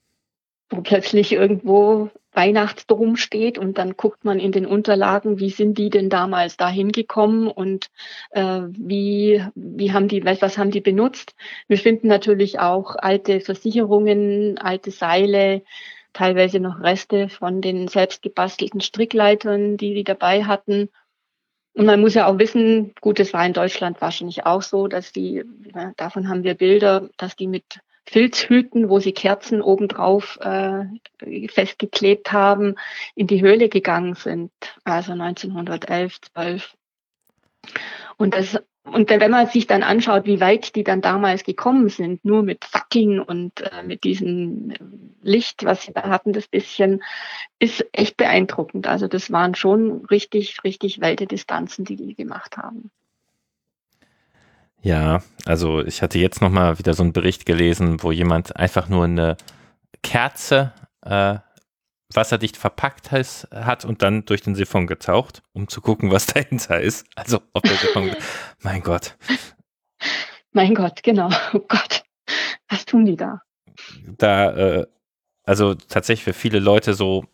wo plötzlich irgendwo Weihnachtsdom steht und dann guckt man in den Unterlagen, wie sind die denn damals dahin gekommen und äh, wie, wie haben die, was, haben die benutzt. Wir finden natürlich auch alte Versicherungen, alte Seile, teilweise noch Reste von den selbst gebastelten Strickleitern, die die dabei hatten. Und man muss ja auch wissen, gut, es war in Deutschland wahrscheinlich auch so, dass die, davon haben wir Bilder, dass die mit Filzhüten, wo sie Kerzen obendrauf äh, festgeklebt haben, in die Höhle gegangen sind, also 1911, 12. Und das und wenn man sich dann anschaut, wie weit die dann damals gekommen sind, nur mit Fackeln und äh, mit diesem Licht, was sie da hatten, das bisschen, ist echt beeindruckend. Also das waren schon richtig, richtig weite Distanzen, die die gemacht haben. Ja, also ich hatte jetzt nochmal wieder so einen Bericht gelesen, wo jemand einfach nur eine Kerze äh, wasserdicht verpackt heißt, hat und dann durch den Siphon getaucht, um zu gucken, was dahinter ist. Also ob der Siphon, mein Gott. Mein Gott, genau. Oh Gott, was tun die da? Da, äh, also tatsächlich für viele Leute so,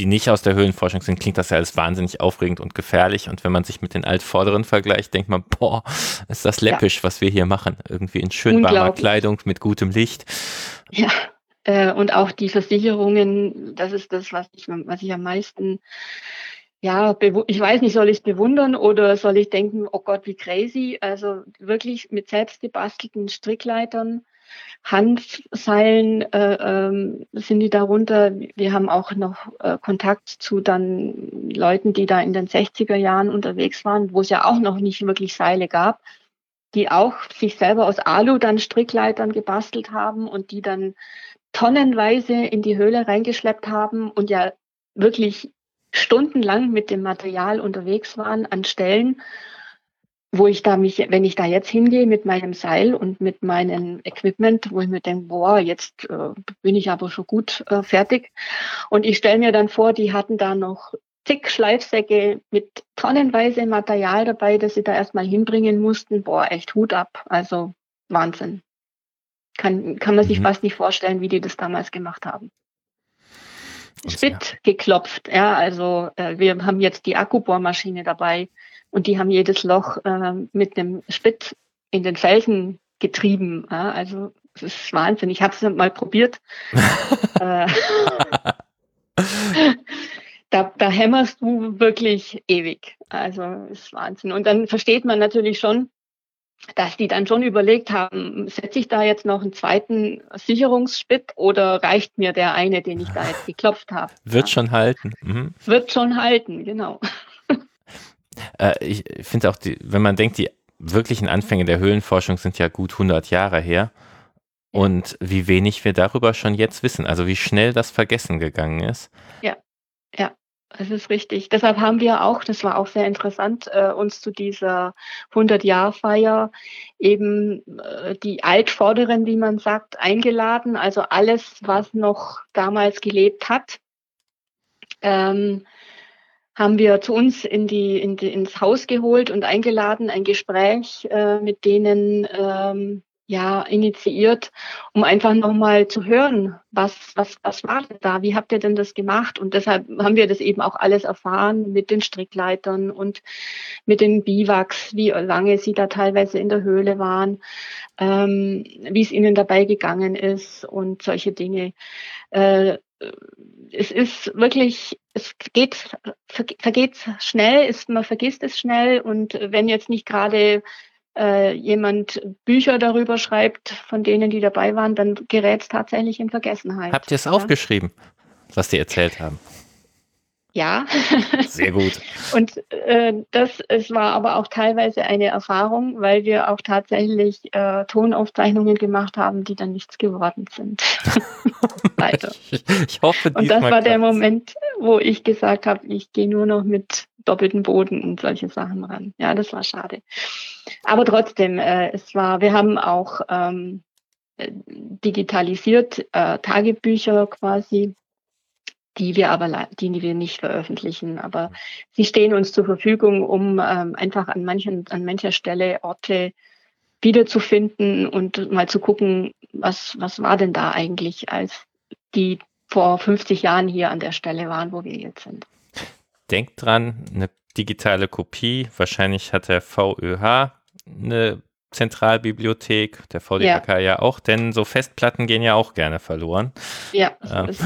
die nicht aus der Höhlenforschung sind, klingt das ja alles wahnsinnig aufregend und gefährlich. Und wenn man sich mit den Altvorderen vergleicht, denkt man, boah, ist das läppisch, ja. was wir hier machen. Irgendwie in schön warmer Kleidung mit gutem Licht. Ja. Äh, und auch die Versicherungen, das ist das, was ich, was ich am meisten, ja, ich weiß nicht, soll ich es bewundern oder soll ich denken, oh Gott, wie crazy. Also wirklich mit selbst gebastelten Strickleitern, Hanfseilen äh, ähm, sind die darunter. Wir haben auch noch äh, Kontakt zu dann Leuten, die da in den 60er Jahren unterwegs waren, wo es ja auch noch nicht wirklich Seile gab, die auch sich selber aus Alu dann Strickleitern gebastelt haben und die dann tonnenweise in die Höhle reingeschleppt haben und ja wirklich stundenlang mit dem Material unterwegs waren an Stellen, wo ich da mich, wenn ich da jetzt hingehe mit meinem Seil und mit meinem Equipment, wo ich mir denke, boah, jetzt äh, bin ich aber schon gut äh, fertig. Und ich stelle mir dann vor, die hatten da noch zig Schleifsäcke mit tonnenweise Material dabei, das sie da erstmal hinbringen mussten. Boah, echt Hut ab. Also Wahnsinn. Kann, kann man sich mhm. fast nicht vorstellen, wie die das damals gemacht haben. Spit ja. geklopft, ja, also äh, wir haben jetzt die Akkubohrmaschine dabei und die haben jedes Loch äh, mit einem Spit in den Felsen getrieben. Ja, also das ist Wahnsinn. Ich habe es mal probiert. äh, da, da hämmerst du wirklich ewig. Also ist Wahnsinn. Und dann versteht man natürlich schon, dass die dann schon überlegt haben, setze ich da jetzt noch einen zweiten Sicherungsspit oder reicht mir der eine, den ich da jetzt geklopft habe? Wird ja. schon halten. Mhm. Wird schon halten, genau. Äh, ich finde auch, die, wenn man denkt, die wirklichen Anfänge der Höhlenforschung sind ja gut 100 Jahre her. Und wie wenig wir darüber schon jetzt wissen, also wie schnell das vergessen gegangen ist. Ja, ja. Das ist richtig. Deshalb haben wir auch, das war auch sehr interessant, äh, uns zu dieser 100-Jahr-Feier eben äh, die Altvorderen, wie man sagt, eingeladen. Also alles, was noch damals gelebt hat, ähm, haben wir zu uns in die, in die, ins Haus geholt und eingeladen, ein Gespräch äh, mit denen ähm, ja, initiiert, um einfach nochmal zu hören, was, was, was war da? Wie habt ihr denn das gemacht? Und deshalb haben wir das eben auch alles erfahren mit den Strickleitern und mit den Biwaks, wie lange sie da teilweise in der Höhle waren, ähm, wie es ihnen dabei gegangen ist und solche Dinge. Äh, es ist wirklich, es geht, vergeht schnell, ist, man vergisst es schnell und wenn jetzt nicht gerade äh, jemand Bücher darüber schreibt, von denen, die dabei waren, dann gerät es tatsächlich in Vergessenheit. Habt ihr es ja? aufgeschrieben, was die erzählt haben? Ja. Sehr gut. Und äh, das es war aber auch teilweise eine Erfahrung, weil wir auch tatsächlich äh, Tonaufzeichnungen gemacht haben, die dann nichts geworden sind. Leider. Ich, ich hoffe, Und das war der Moment, wo ich gesagt habe, ich gehe nur noch mit doppelten Boden und solche Sachen ran. Ja, das war schade. Aber trotzdem, äh, es war, wir haben auch ähm, digitalisiert äh, Tagebücher quasi die wir aber die wir nicht veröffentlichen. Aber sie stehen uns zur Verfügung, um ähm, einfach an manchen, an mancher Stelle Orte wiederzufinden und mal zu gucken, was, was war denn da eigentlich, als die vor 50 Jahren hier an der Stelle waren, wo wir jetzt sind. Denkt dran, eine digitale Kopie. Wahrscheinlich hat der VÖH eine Zentralbibliothek, der VDK ja. ja auch, denn so Festplatten gehen ja auch gerne verloren. Ja, ähm.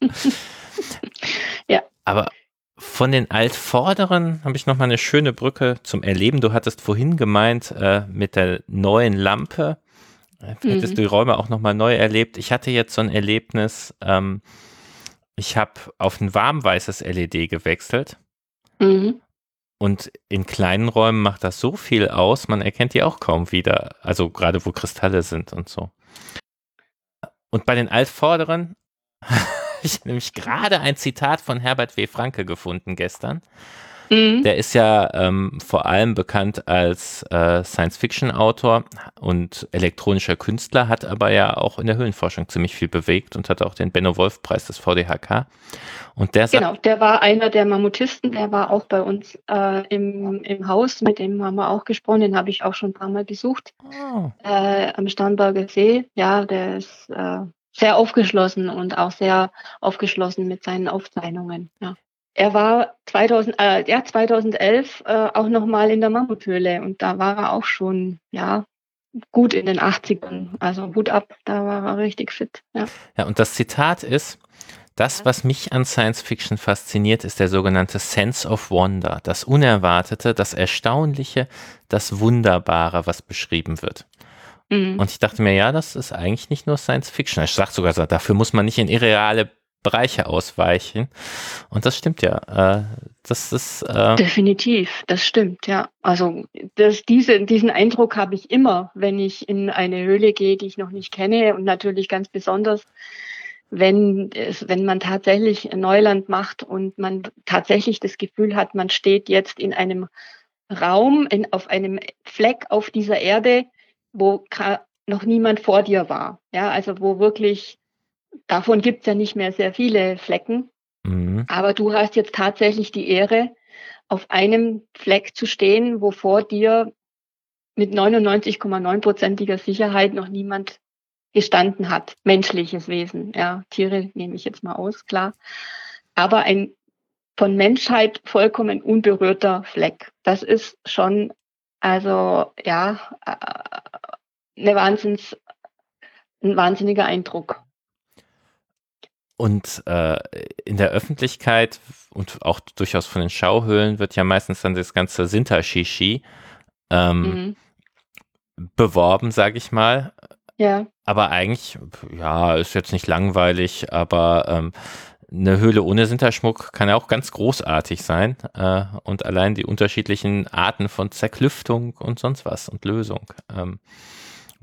ja. Aber von den Altvorderen habe ich noch mal eine schöne Brücke zum Erleben. Du hattest vorhin gemeint, äh, mit der neuen Lampe äh, hättest mhm. du die Räume auch noch mal neu erlebt. Ich hatte jetzt so ein Erlebnis, ähm, ich habe auf ein warmweißes LED gewechselt. Mhm. Und in kleinen Räumen macht das so viel aus, man erkennt die auch kaum wieder. Also gerade wo Kristalle sind und so. Und bei den Altvorderen ich nämlich gerade ein Zitat von Herbert W. Franke gefunden gestern. Mhm. Der ist ja ähm, vor allem bekannt als äh, Science-Fiction-Autor und elektronischer Künstler, hat aber ja auch in der Höhlenforschung ziemlich viel bewegt und hat auch den Benno-Wolf-Preis des VDHK. Und der genau, der war einer der Mammutisten, der war auch bei uns äh, im, im Haus, mit dem haben wir auch gesprochen, den habe ich auch schon ein paar Mal besucht, oh. äh, am Starnberger See. Ja, der ist äh, sehr aufgeschlossen und auch sehr aufgeschlossen mit seinen Aufzeichnungen. Ja. Er war 2000, äh, ja, 2011 äh, auch nochmal in der Mammuthöhle und da war er auch schon, ja, gut in den 80ern. Also Hut ab, da war er richtig fit. Ja, ja und das Zitat ist, das, was mich an Science Fiction fasziniert, ist der sogenannte Sense of Wonder, das Unerwartete, das Erstaunliche, das Wunderbare, was beschrieben wird. Mhm. Und ich dachte mir, ja, das ist eigentlich nicht nur Science Fiction. Ich sage sogar, dafür muss man nicht in irreale Bereiche ausweichen. Und das stimmt ja. Äh, das ist äh definitiv, das stimmt, ja. Also das, diese, diesen Eindruck habe ich immer, wenn ich in eine Höhle gehe, die ich noch nicht kenne und natürlich ganz besonders, wenn es, wenn man tatsächlich Neuland macht und man tatsächlich das Gefühl hat, man steht jetzt in einem Raum, in, auf einem Fleck auf dieser Erde, wo noch niemand vor dir war. Ja, also wo wirklich, davon gibt es ja nicht mehr sehr viele Flecken. Mhm. Aber du hast jetzt tatsächlich die Ehre, auf einem Fleck zu stehen, wo vor dir mit 99,9%iger Sicherheit noch niemand gestanden hat. Menschliches Wesen. Ja, Tiere nehme ich jetzt mal aus, klar. Aber ein von Menschheit vollkommen unberührter Fleck. Das ist schon, also ja, eine Wahnsinns, ein wahnsinniger Eindruck. Und äh, in der Öffentlichkeit und auch durchaus von den Schauhöhlen wird ja meistens dann das ganze Sinter-Shishi ähm, mhm. beworben, sage ich mal. Ja. Aber eigentlich, ja, ist jetzt nicht langweilig, aber ähm, eine Höhle ohne Sinterschmuck kann ja auch ganz großartig sein. Äh, und allein die unterschiedlichen Arten von Zerklüftung und sonst was und Lösung. Ähm,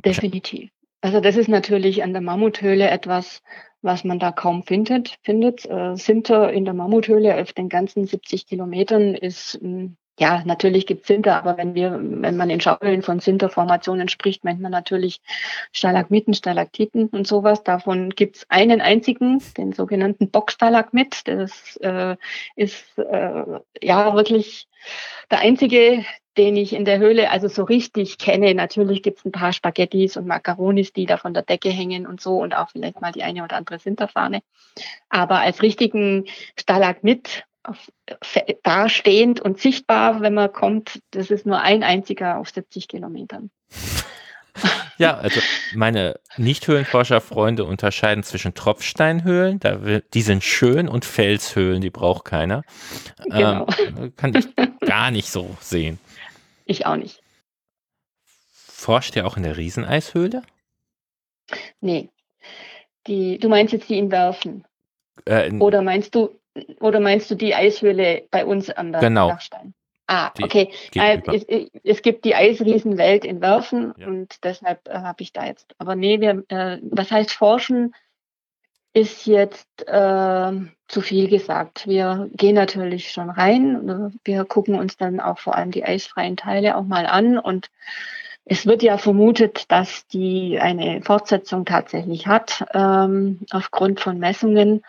Definitiv. Also das ist natürlich an der Mammuthöhle etwas, was man da kaum findet. findet. Äh, Sinter in der Mammuthöhle auf den ganzen 70 Kilometern ist, mh, hm, ja, natürlich gibt es Sinter, aber wenn wir, wenn man in Schauhöhlen von Sinterformationen spricht, meint man natürlich Stalagmiten, Stalaktiten und sowas. Davon gibt es einen einzigen, den sogenannten Bockstalagmit. Das äh, ist äh, ja wirklich der einzige, den ich in der Höhle also so richtig kenne. Natürlich gibt es ein paar Spaghettis und Macaronis, die da von der Decke hängen und so und auch vielleicht mal die eine oder andere Sinterfahne. Aber als richtigen Stalagmit dastehend und sichtbar, wenn man kommt. Das ist nur ein einziger auf 70 Kilometern. Ja, also meine Nicht-Höhlenforscher-Freunde unterscheiden zwischen Tropfsteinhöhlen, die sind schön, und Felshöhlen, die braucht keiner. Genau. Ähm, kann ich gar nicht so sehen. Ich auch nicht. Forscht ihr auch in der Rieseneishöhle? Nee. Die, du meinst jetzt die in Werfen? Äh, Oder meinst du oder meinst du die Eishöhle bei uns am genau. Dachstein? Ah, okay. Äh, es, es, gibt die Eisriesenwelt in Werfen ja. und deshalb äh, habe ich da jetzt. Aber nee, wir, äh, was heißt forschen, ist jetzt äh, zu viel gesagt. Wir gehen natürlich schon rein. Wir gucken uns dann auch vor allem die eisfreien Teile auch mal an und es wird ja vermutet, dass die eine Fortsetzung tatsächlich hat, ähm, aufgrund von Messungen.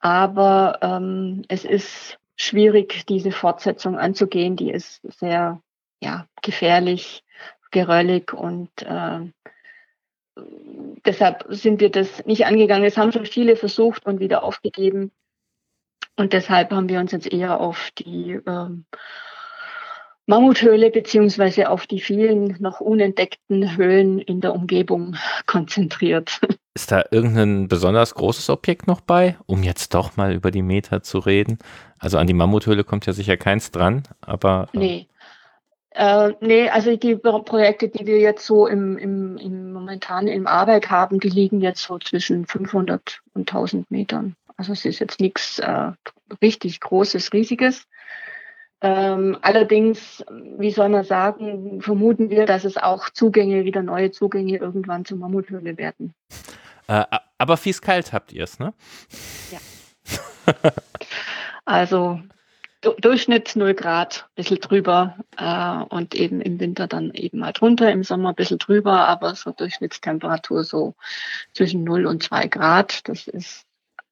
Aber ähm, es ist schwierig, diese Fortsetzung anzugehen. Die ist sehr ja, gefährlich, geröllig und äh, deshalb sind wir das nicht angegangen. Es haben schon viele versucht und wieder aufgegeben. Und deshalb haben wir uns jetzt eher auf die ähm, Mammuthöhle beziehungsweise auf die vielen noch unentdeckten Höhlen in der Umgebung konzentriert. Ist da irgendein besonders großes Objekt noch bei, um jetzt doch mal über die Meter zu reden? Also an die Mammuthöhle kommt ja sicher keins dran, aber. Äh nee. Äh, nee, also die Projekte, die wir jetzt so im, im, im momentan in Arbeit haben, die liegen jetzt so zwischen 500 und 1000 Metern. Also es ist jetzt nichts äh, richtig Großes, Riesiges. Ähm, allerdings, wie soll man sagen, vermuten wir, dass es auch Zugänge, wieder neue Zugänge irgendwann zur Mammuthöhle werden. Äh, aber fies kalt habt ihr es, ne? Ja. also du Durchschnitt 0 Grad, ein bisschen drüber äh, und eben im Winter dann eben mal drunter, im Sommer ein bisschen drüber, aber so Durchschnittstemperatur so zwischen 0 und 2 Grad. Das ist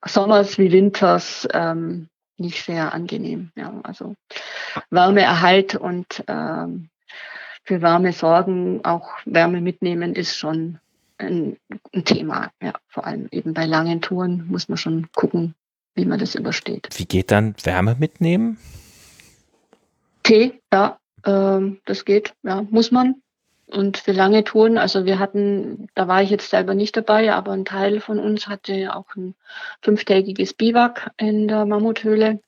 Sommers wie Winters ähm, nicht sehr angenehm. Ja, also Wärmeerhalt und ähm, für Wärme sorgen, auch Wärme mitnehmen, ist schon ein, ein, Thema. Ja, vor allem eben bei langen Touren muss man schon gucken, wie man das übersteht. Wie geht dann Wärme mitnehmen? Tee, ja, ähm, das geht, ja, muss man. Und für lange Touren, also wir hatten, da war ich jetzt selber nicht dabei, aber ein Teil von uns hatte auch ein fünftägiges Biwak in der Mammuthöhle.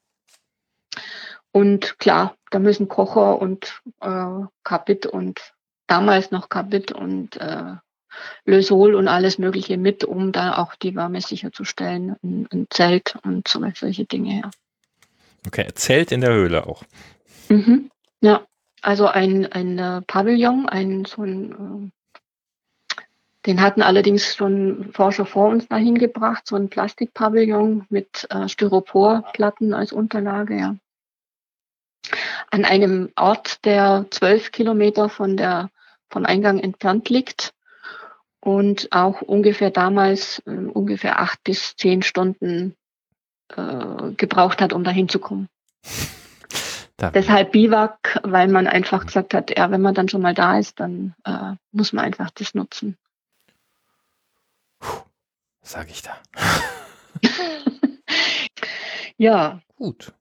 Und klar, da müssen Kocher und äh, Kapit und damals noch Kapit und äh, Lösol und alles Mögliche mit, um da auch die Wärme sicherzustellen. Ein, ein Zelt und so, solche Dinge, ja. Okay, Zelt in der Höhle auch. Mhm, ja. Also ein, ein äh, Pavillon, ein so ein, äh, den hatten allerdings schon Forscher vor uns dahin gebracht, so ein Plastikpavillon mit äh, Styroporplatten als Unterlage, ja. An einem Ort, der zwölf Kilometer von der, vom Eingang entfernt liegt und auch ungefähr damals äh, ungefähr acht bis zehn Stunden äh, gebraucht hat, um dahin zu kommen. Da. Deshalb Biwak, weil man einfach gesagt hat, ja, wenn man dann schon mal da ist, dann äh, muss man einfach das nutzen. Puh, sag ich da. ja. Gut.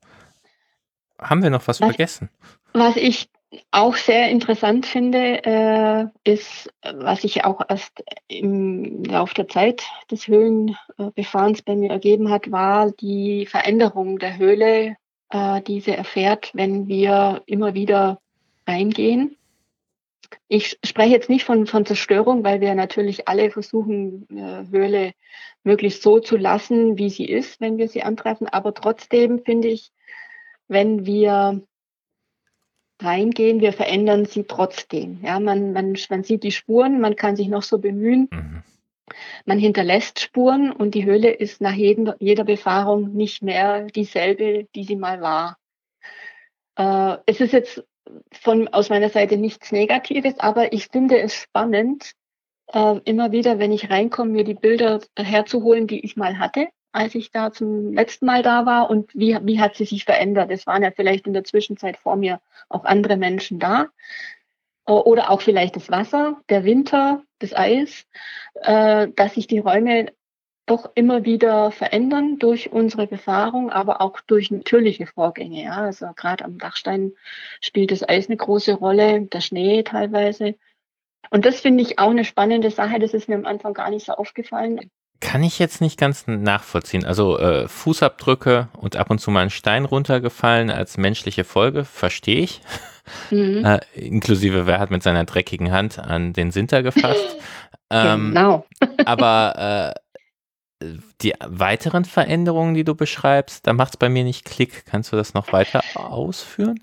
Haben wir noch was, was vergessen? Was ich auch sehr interessant finde, äh, ist, was sich auch erst im Laufe der Zeit des Höhlenbefahrens bei mir ergeben hat, war die Veränderung der Höhle äh, diese erfährt, wenn wir immer wieder reingehen. Ich spreche jetzt nicht von, von Zerstörung, weil wir natürlich alle versuchen, äh, Höhle möglichst so zu lassen, wie sie ist, wenn wir sie antreffen. Aber trotzdem finde ich, wenn wir reingehen, wir verändern sie trotzdem. Ja, man, man, man sieht die Spuren, man kann sich noch so bemühen. Mhm. Man hinterlässt Spuren und die Höhle ist nach jedem, jeder Befahrung nicht mehr dieselbe, die sie mal war. Äh, es ist jetzt von, aus meiner Seite nichts Negatives, aber ich finde es spannend, äh, immer wieder, wenn ich reinkomme, mir die Bilder herzuholen, die ich mal hatte, als ich da zum letzten Mal da war und wie, wie hat sie sich verändert. Es waren ja vielleicht in der Zwischenzeit vor mir auch andere Menschen da oder auch vielleicht das Wasser, der Winter, das Eis, äh, dass sich die Räume doch immer wieder verändern durch unsere Befahrung, aber auch durch natürliche Vorgänge. Ja. Also gerade am Dachstein spielt das Eis eine große Rolle, der Schnee teilweise. Und das finde ich auch eine spannende Sache. Das ist mir am Anfang gar nicht so aufgefallen. Kann ich jetzt nicht ganz nachvollziehen. Also äh, Fußabdrücke und ab und zu mal ein Stein runtergefallen als menschliche Folge, verstehe ich. Mhm. Äh, inklusive, wer hat mit seiner dreckigen Hand an den Sinter gefasst. ähm, genau. aber äh, die weiteren Veränderungen, die du beschreibst, da macht es bei mir nicht Klick. Kannst du das noch weiter ausführen?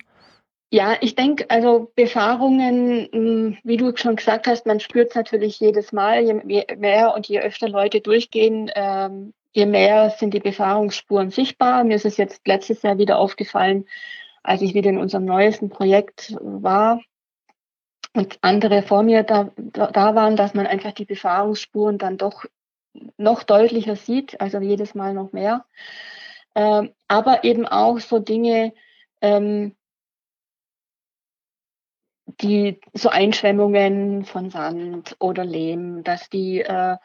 Ja, ich denke, also Befahrungen, hm, wie du schon gesagt hast, man spürt es natürlich jedes Mal, je mehr und je öfter Leute durchgehen, ähm, je mehr sind die Befahrungsspuren sichtbar. Mir ist es jetzt letztes Jahr wieder aufgefallen, als ich wieder in unserem neuesten Projekt war und andere vor mir da, da waren, dass man einfach die Befahrungsspuren dann doch noch deutlicher sieht, also jedes Mal noch mehr. Ähm, aber eben auch so Dinge, ähm, die so Einschwemmungen von Sand oder Lehm, dass die äh,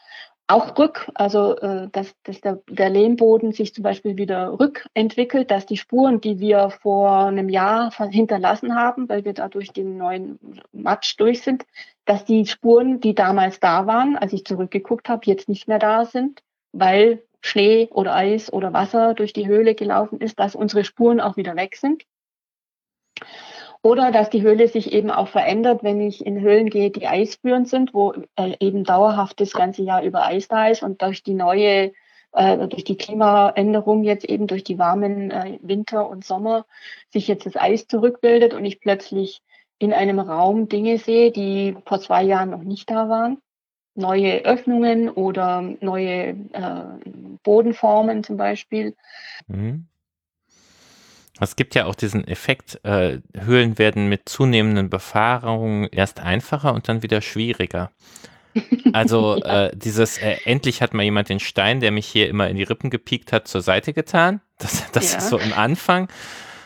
auch rück, also äh, dass, dass der, der Lehmboden sich zum Beispiel wieder rückentwickelt, dass die Spuren, die wir vor einem Jahr hinterlassen haben, weil wir da durch den neuen Matsch durch sind, dass die Spuren, die damals da waren, als ich zurückgeguckt habe, jetzt nicht mehr da sind, weil Schnee oder Eis oder Wasser durch die Höhle gelaufen ist, dass unsere Spuren auch wieder weg sind. Oder dass die Höhle sich eben auch verändert, wenn ich in Höhlen gehe, die eisführend sind, wo äh, eben dauerhaft das ganze Jahr über Eis da ist und durch die neue, äh, durch die Klimaänderung jetzt eben durch die warmen äh, Winter und Sommer sich jetzt das Eis zurückbildet und ich plötzlich in einem Raum Dinge sehe, die vor zwei Jahren noch nicht da waren. Neue Öffnungen oder neue äh, Bodenformen zum Beispiel. Mhm. Es gibt ja auch diesen Effekt, äh, Höhlen werden mit zunehmenden Befahrungen erst einfacher und dann wieder schwieriger. Also ja. äh, dieses, äh, endlich hat mal jemand den Stein, der mich hier immer in die Rippen gepiekt hat, zur Seite getan. Das, das ja. ist so im Anfang.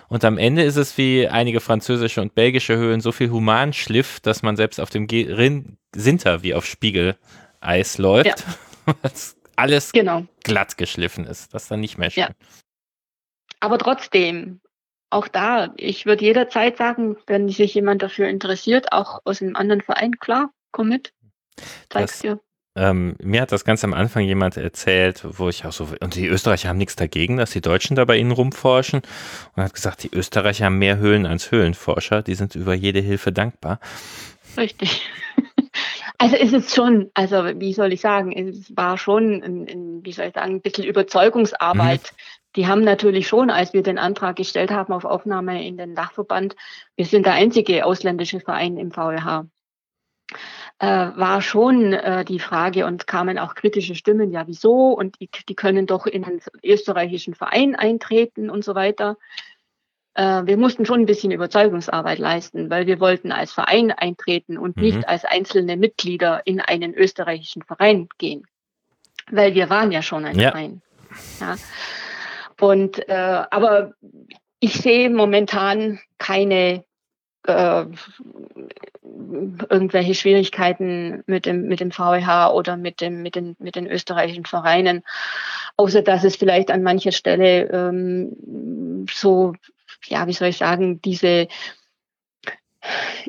Und am Ende ist es wie einige französische und belgische Höhlen so viel Humanschliff, dass man selbst auf dem Ge Rin Sinter wie auf Spiegeleis läuft. Ja. alles genau. glatt geschliffen ist. Das dann nicht mehr schön. Ja. Aber trotzdem, auch da, ich würde jederzeit sagen, wenn sich jemand dafür interessiert, auch aus einem anderen Verein, klar, komm mit. Zeig's dir. Ähm, mir hat das ganz am Anfang jemand erzählt, wo ich auch so, und die Österreicher haben nichts dagegen, dass die Deutschen da bei ihnen rumforschen und hat gesagt, die Österreicher haben mehr Höhlen als Höhlenforscher, die sind über jede Hilfe dankbar. Richtig. Also ist es schon, also wie soll ich sagen, es war schon, ein, ein, wie soll ich sagen, ein bisschen Überzeugungsarbeit, mhm. Die haben natürlich schon, als wir den Antrag gestellt haben auf Aufnahme in den Dachverband, wir sind der einzige ausländische Verein im VLH, äh, war schon äh, die Frage und kamen auch kritische Stimmen, ja wieso und die, die können doch in einen österreichischen Verein eintreten und so weiter. Äh, wir mussten schon ein bisschen Überzeugungsarbeit leisten, weil wir wollten als Verein eintreten und mhm. nicht als einzelne Mitglieder in einen österreichischen Verein gehen, weil wir waren ja schon ein ja. Verein. Ja. Und äh, aber ich sehe momentan keine äh, irgendwelche Schwierigkeiten mit dem mit dem VEH oder mit dem mit den mit den österreichischen Vereinen, außer dass es vielleicht an mancher Stelle ähm, so ja wie soll ich sagen diese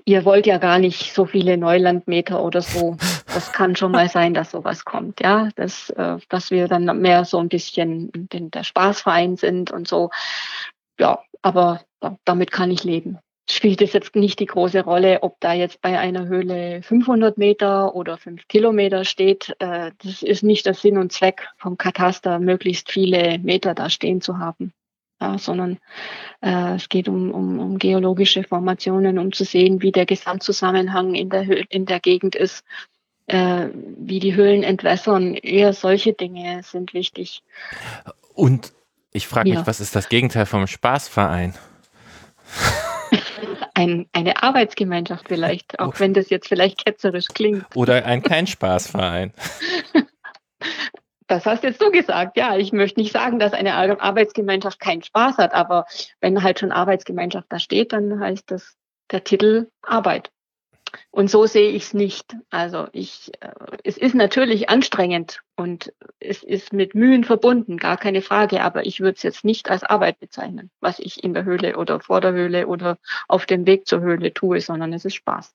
ihr wollt ja gar nicht so viele Neulandmeter oder so. Das kann schon mal sein, dass sowas kommt, ja, dass, äh, dass wir dann mehr so ein bisschen der Spaßverein sind und so. Ja, aber damit kann ich leben. Spielt es jetzt nicht die große Rolle, ob da jetzt bei einer Höhle 500 Meter oder 5 Kilometer steht. Äh, das ist nicht der Sinn und Zweck vom Kataster, möglichst viele Meter da stehen zu haben ja, sondern äh, es geht um, um, um geologische Formationen, um zu sehen, wie der Gesamtzusammenhang in der, Hö in der Gegend ist, äh, wie die Höhlen entwässern. Eher solche Dinge sind wichtig. Und ich frage mich, ja. was ist das Gegenteil vom Spaßverein? ein, eine Arbeitsgemeinschaft vielleicht, auch oh. wenn das jetzt vielleicht ketzerisch klingt. Oder ein kein Spaßverein. Das hast jetzt du gesagt. Ja, ich möchte nicht sagen, dass eine Arbeitsgemeinschaft keinen Spaß hat, aber wenn halt schon Arbeitsgemeinschaft da steht, dann heißt das der Titel Arbeit. Und so sehe ich es nicht. Also ich, äh, es ist natürlich anstrengend und es ist mit Mühen verbunden, gar keine Frage. Aber ich würde es jetzt nicht als Arbeit bezeichnen, was ich in der Höhle oder vor der Höhle oder auf dem Weg zur Höhle tue, sondern es ist Spaß.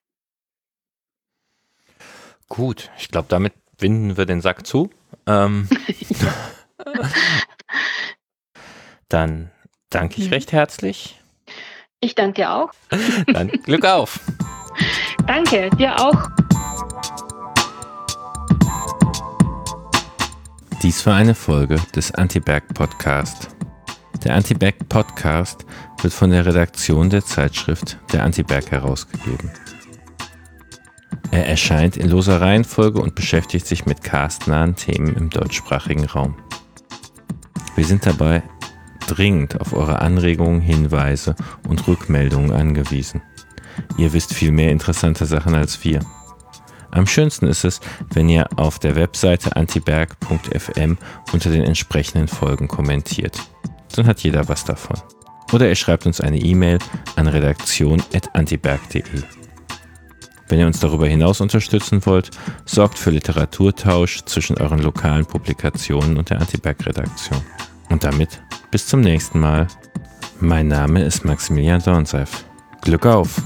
Gut, ich glaube, damit binden wir den Sack zu. Ähm, dann danke ich mhm. recht herzlich. Ich danke dir auch. Dann Glück auf. Danke, dir auch. Dies war eine Folge des Anti-Berg Podcast. Der Anti-Berg Podcast wird von der Redaktion der Zeitschrift Der Anti-Berg herausgegeben. Er erscheint in loser Reihenfolge und beschäftigt sich mit castnahen Themen im deutschsprachigen Raum. Wir sind dabei dringend auf eure Anregungen, Hinweise und Rückmeldungen angewiesen. Ihr wisst viel mehr interessante Sachen als wir. Am schönsten ist es, wenn ihr auf der Webseite antiberg.fm unter den entsprechenden Folgen kommentiert. Dann hat jeder was davon. Oder ihr schreibt uns eine E-Mail an redaktion.antiberg.de. Wenn ihr uns darüber hinaus unterstützen wollt, sorgt für Literaturtausch zwischen euren lokalen Publikationen und der Antiberg-Redaktion. Und damit bis zum nächsten Mal. Mein Name ist Maximilian Dornseif. Glück auf!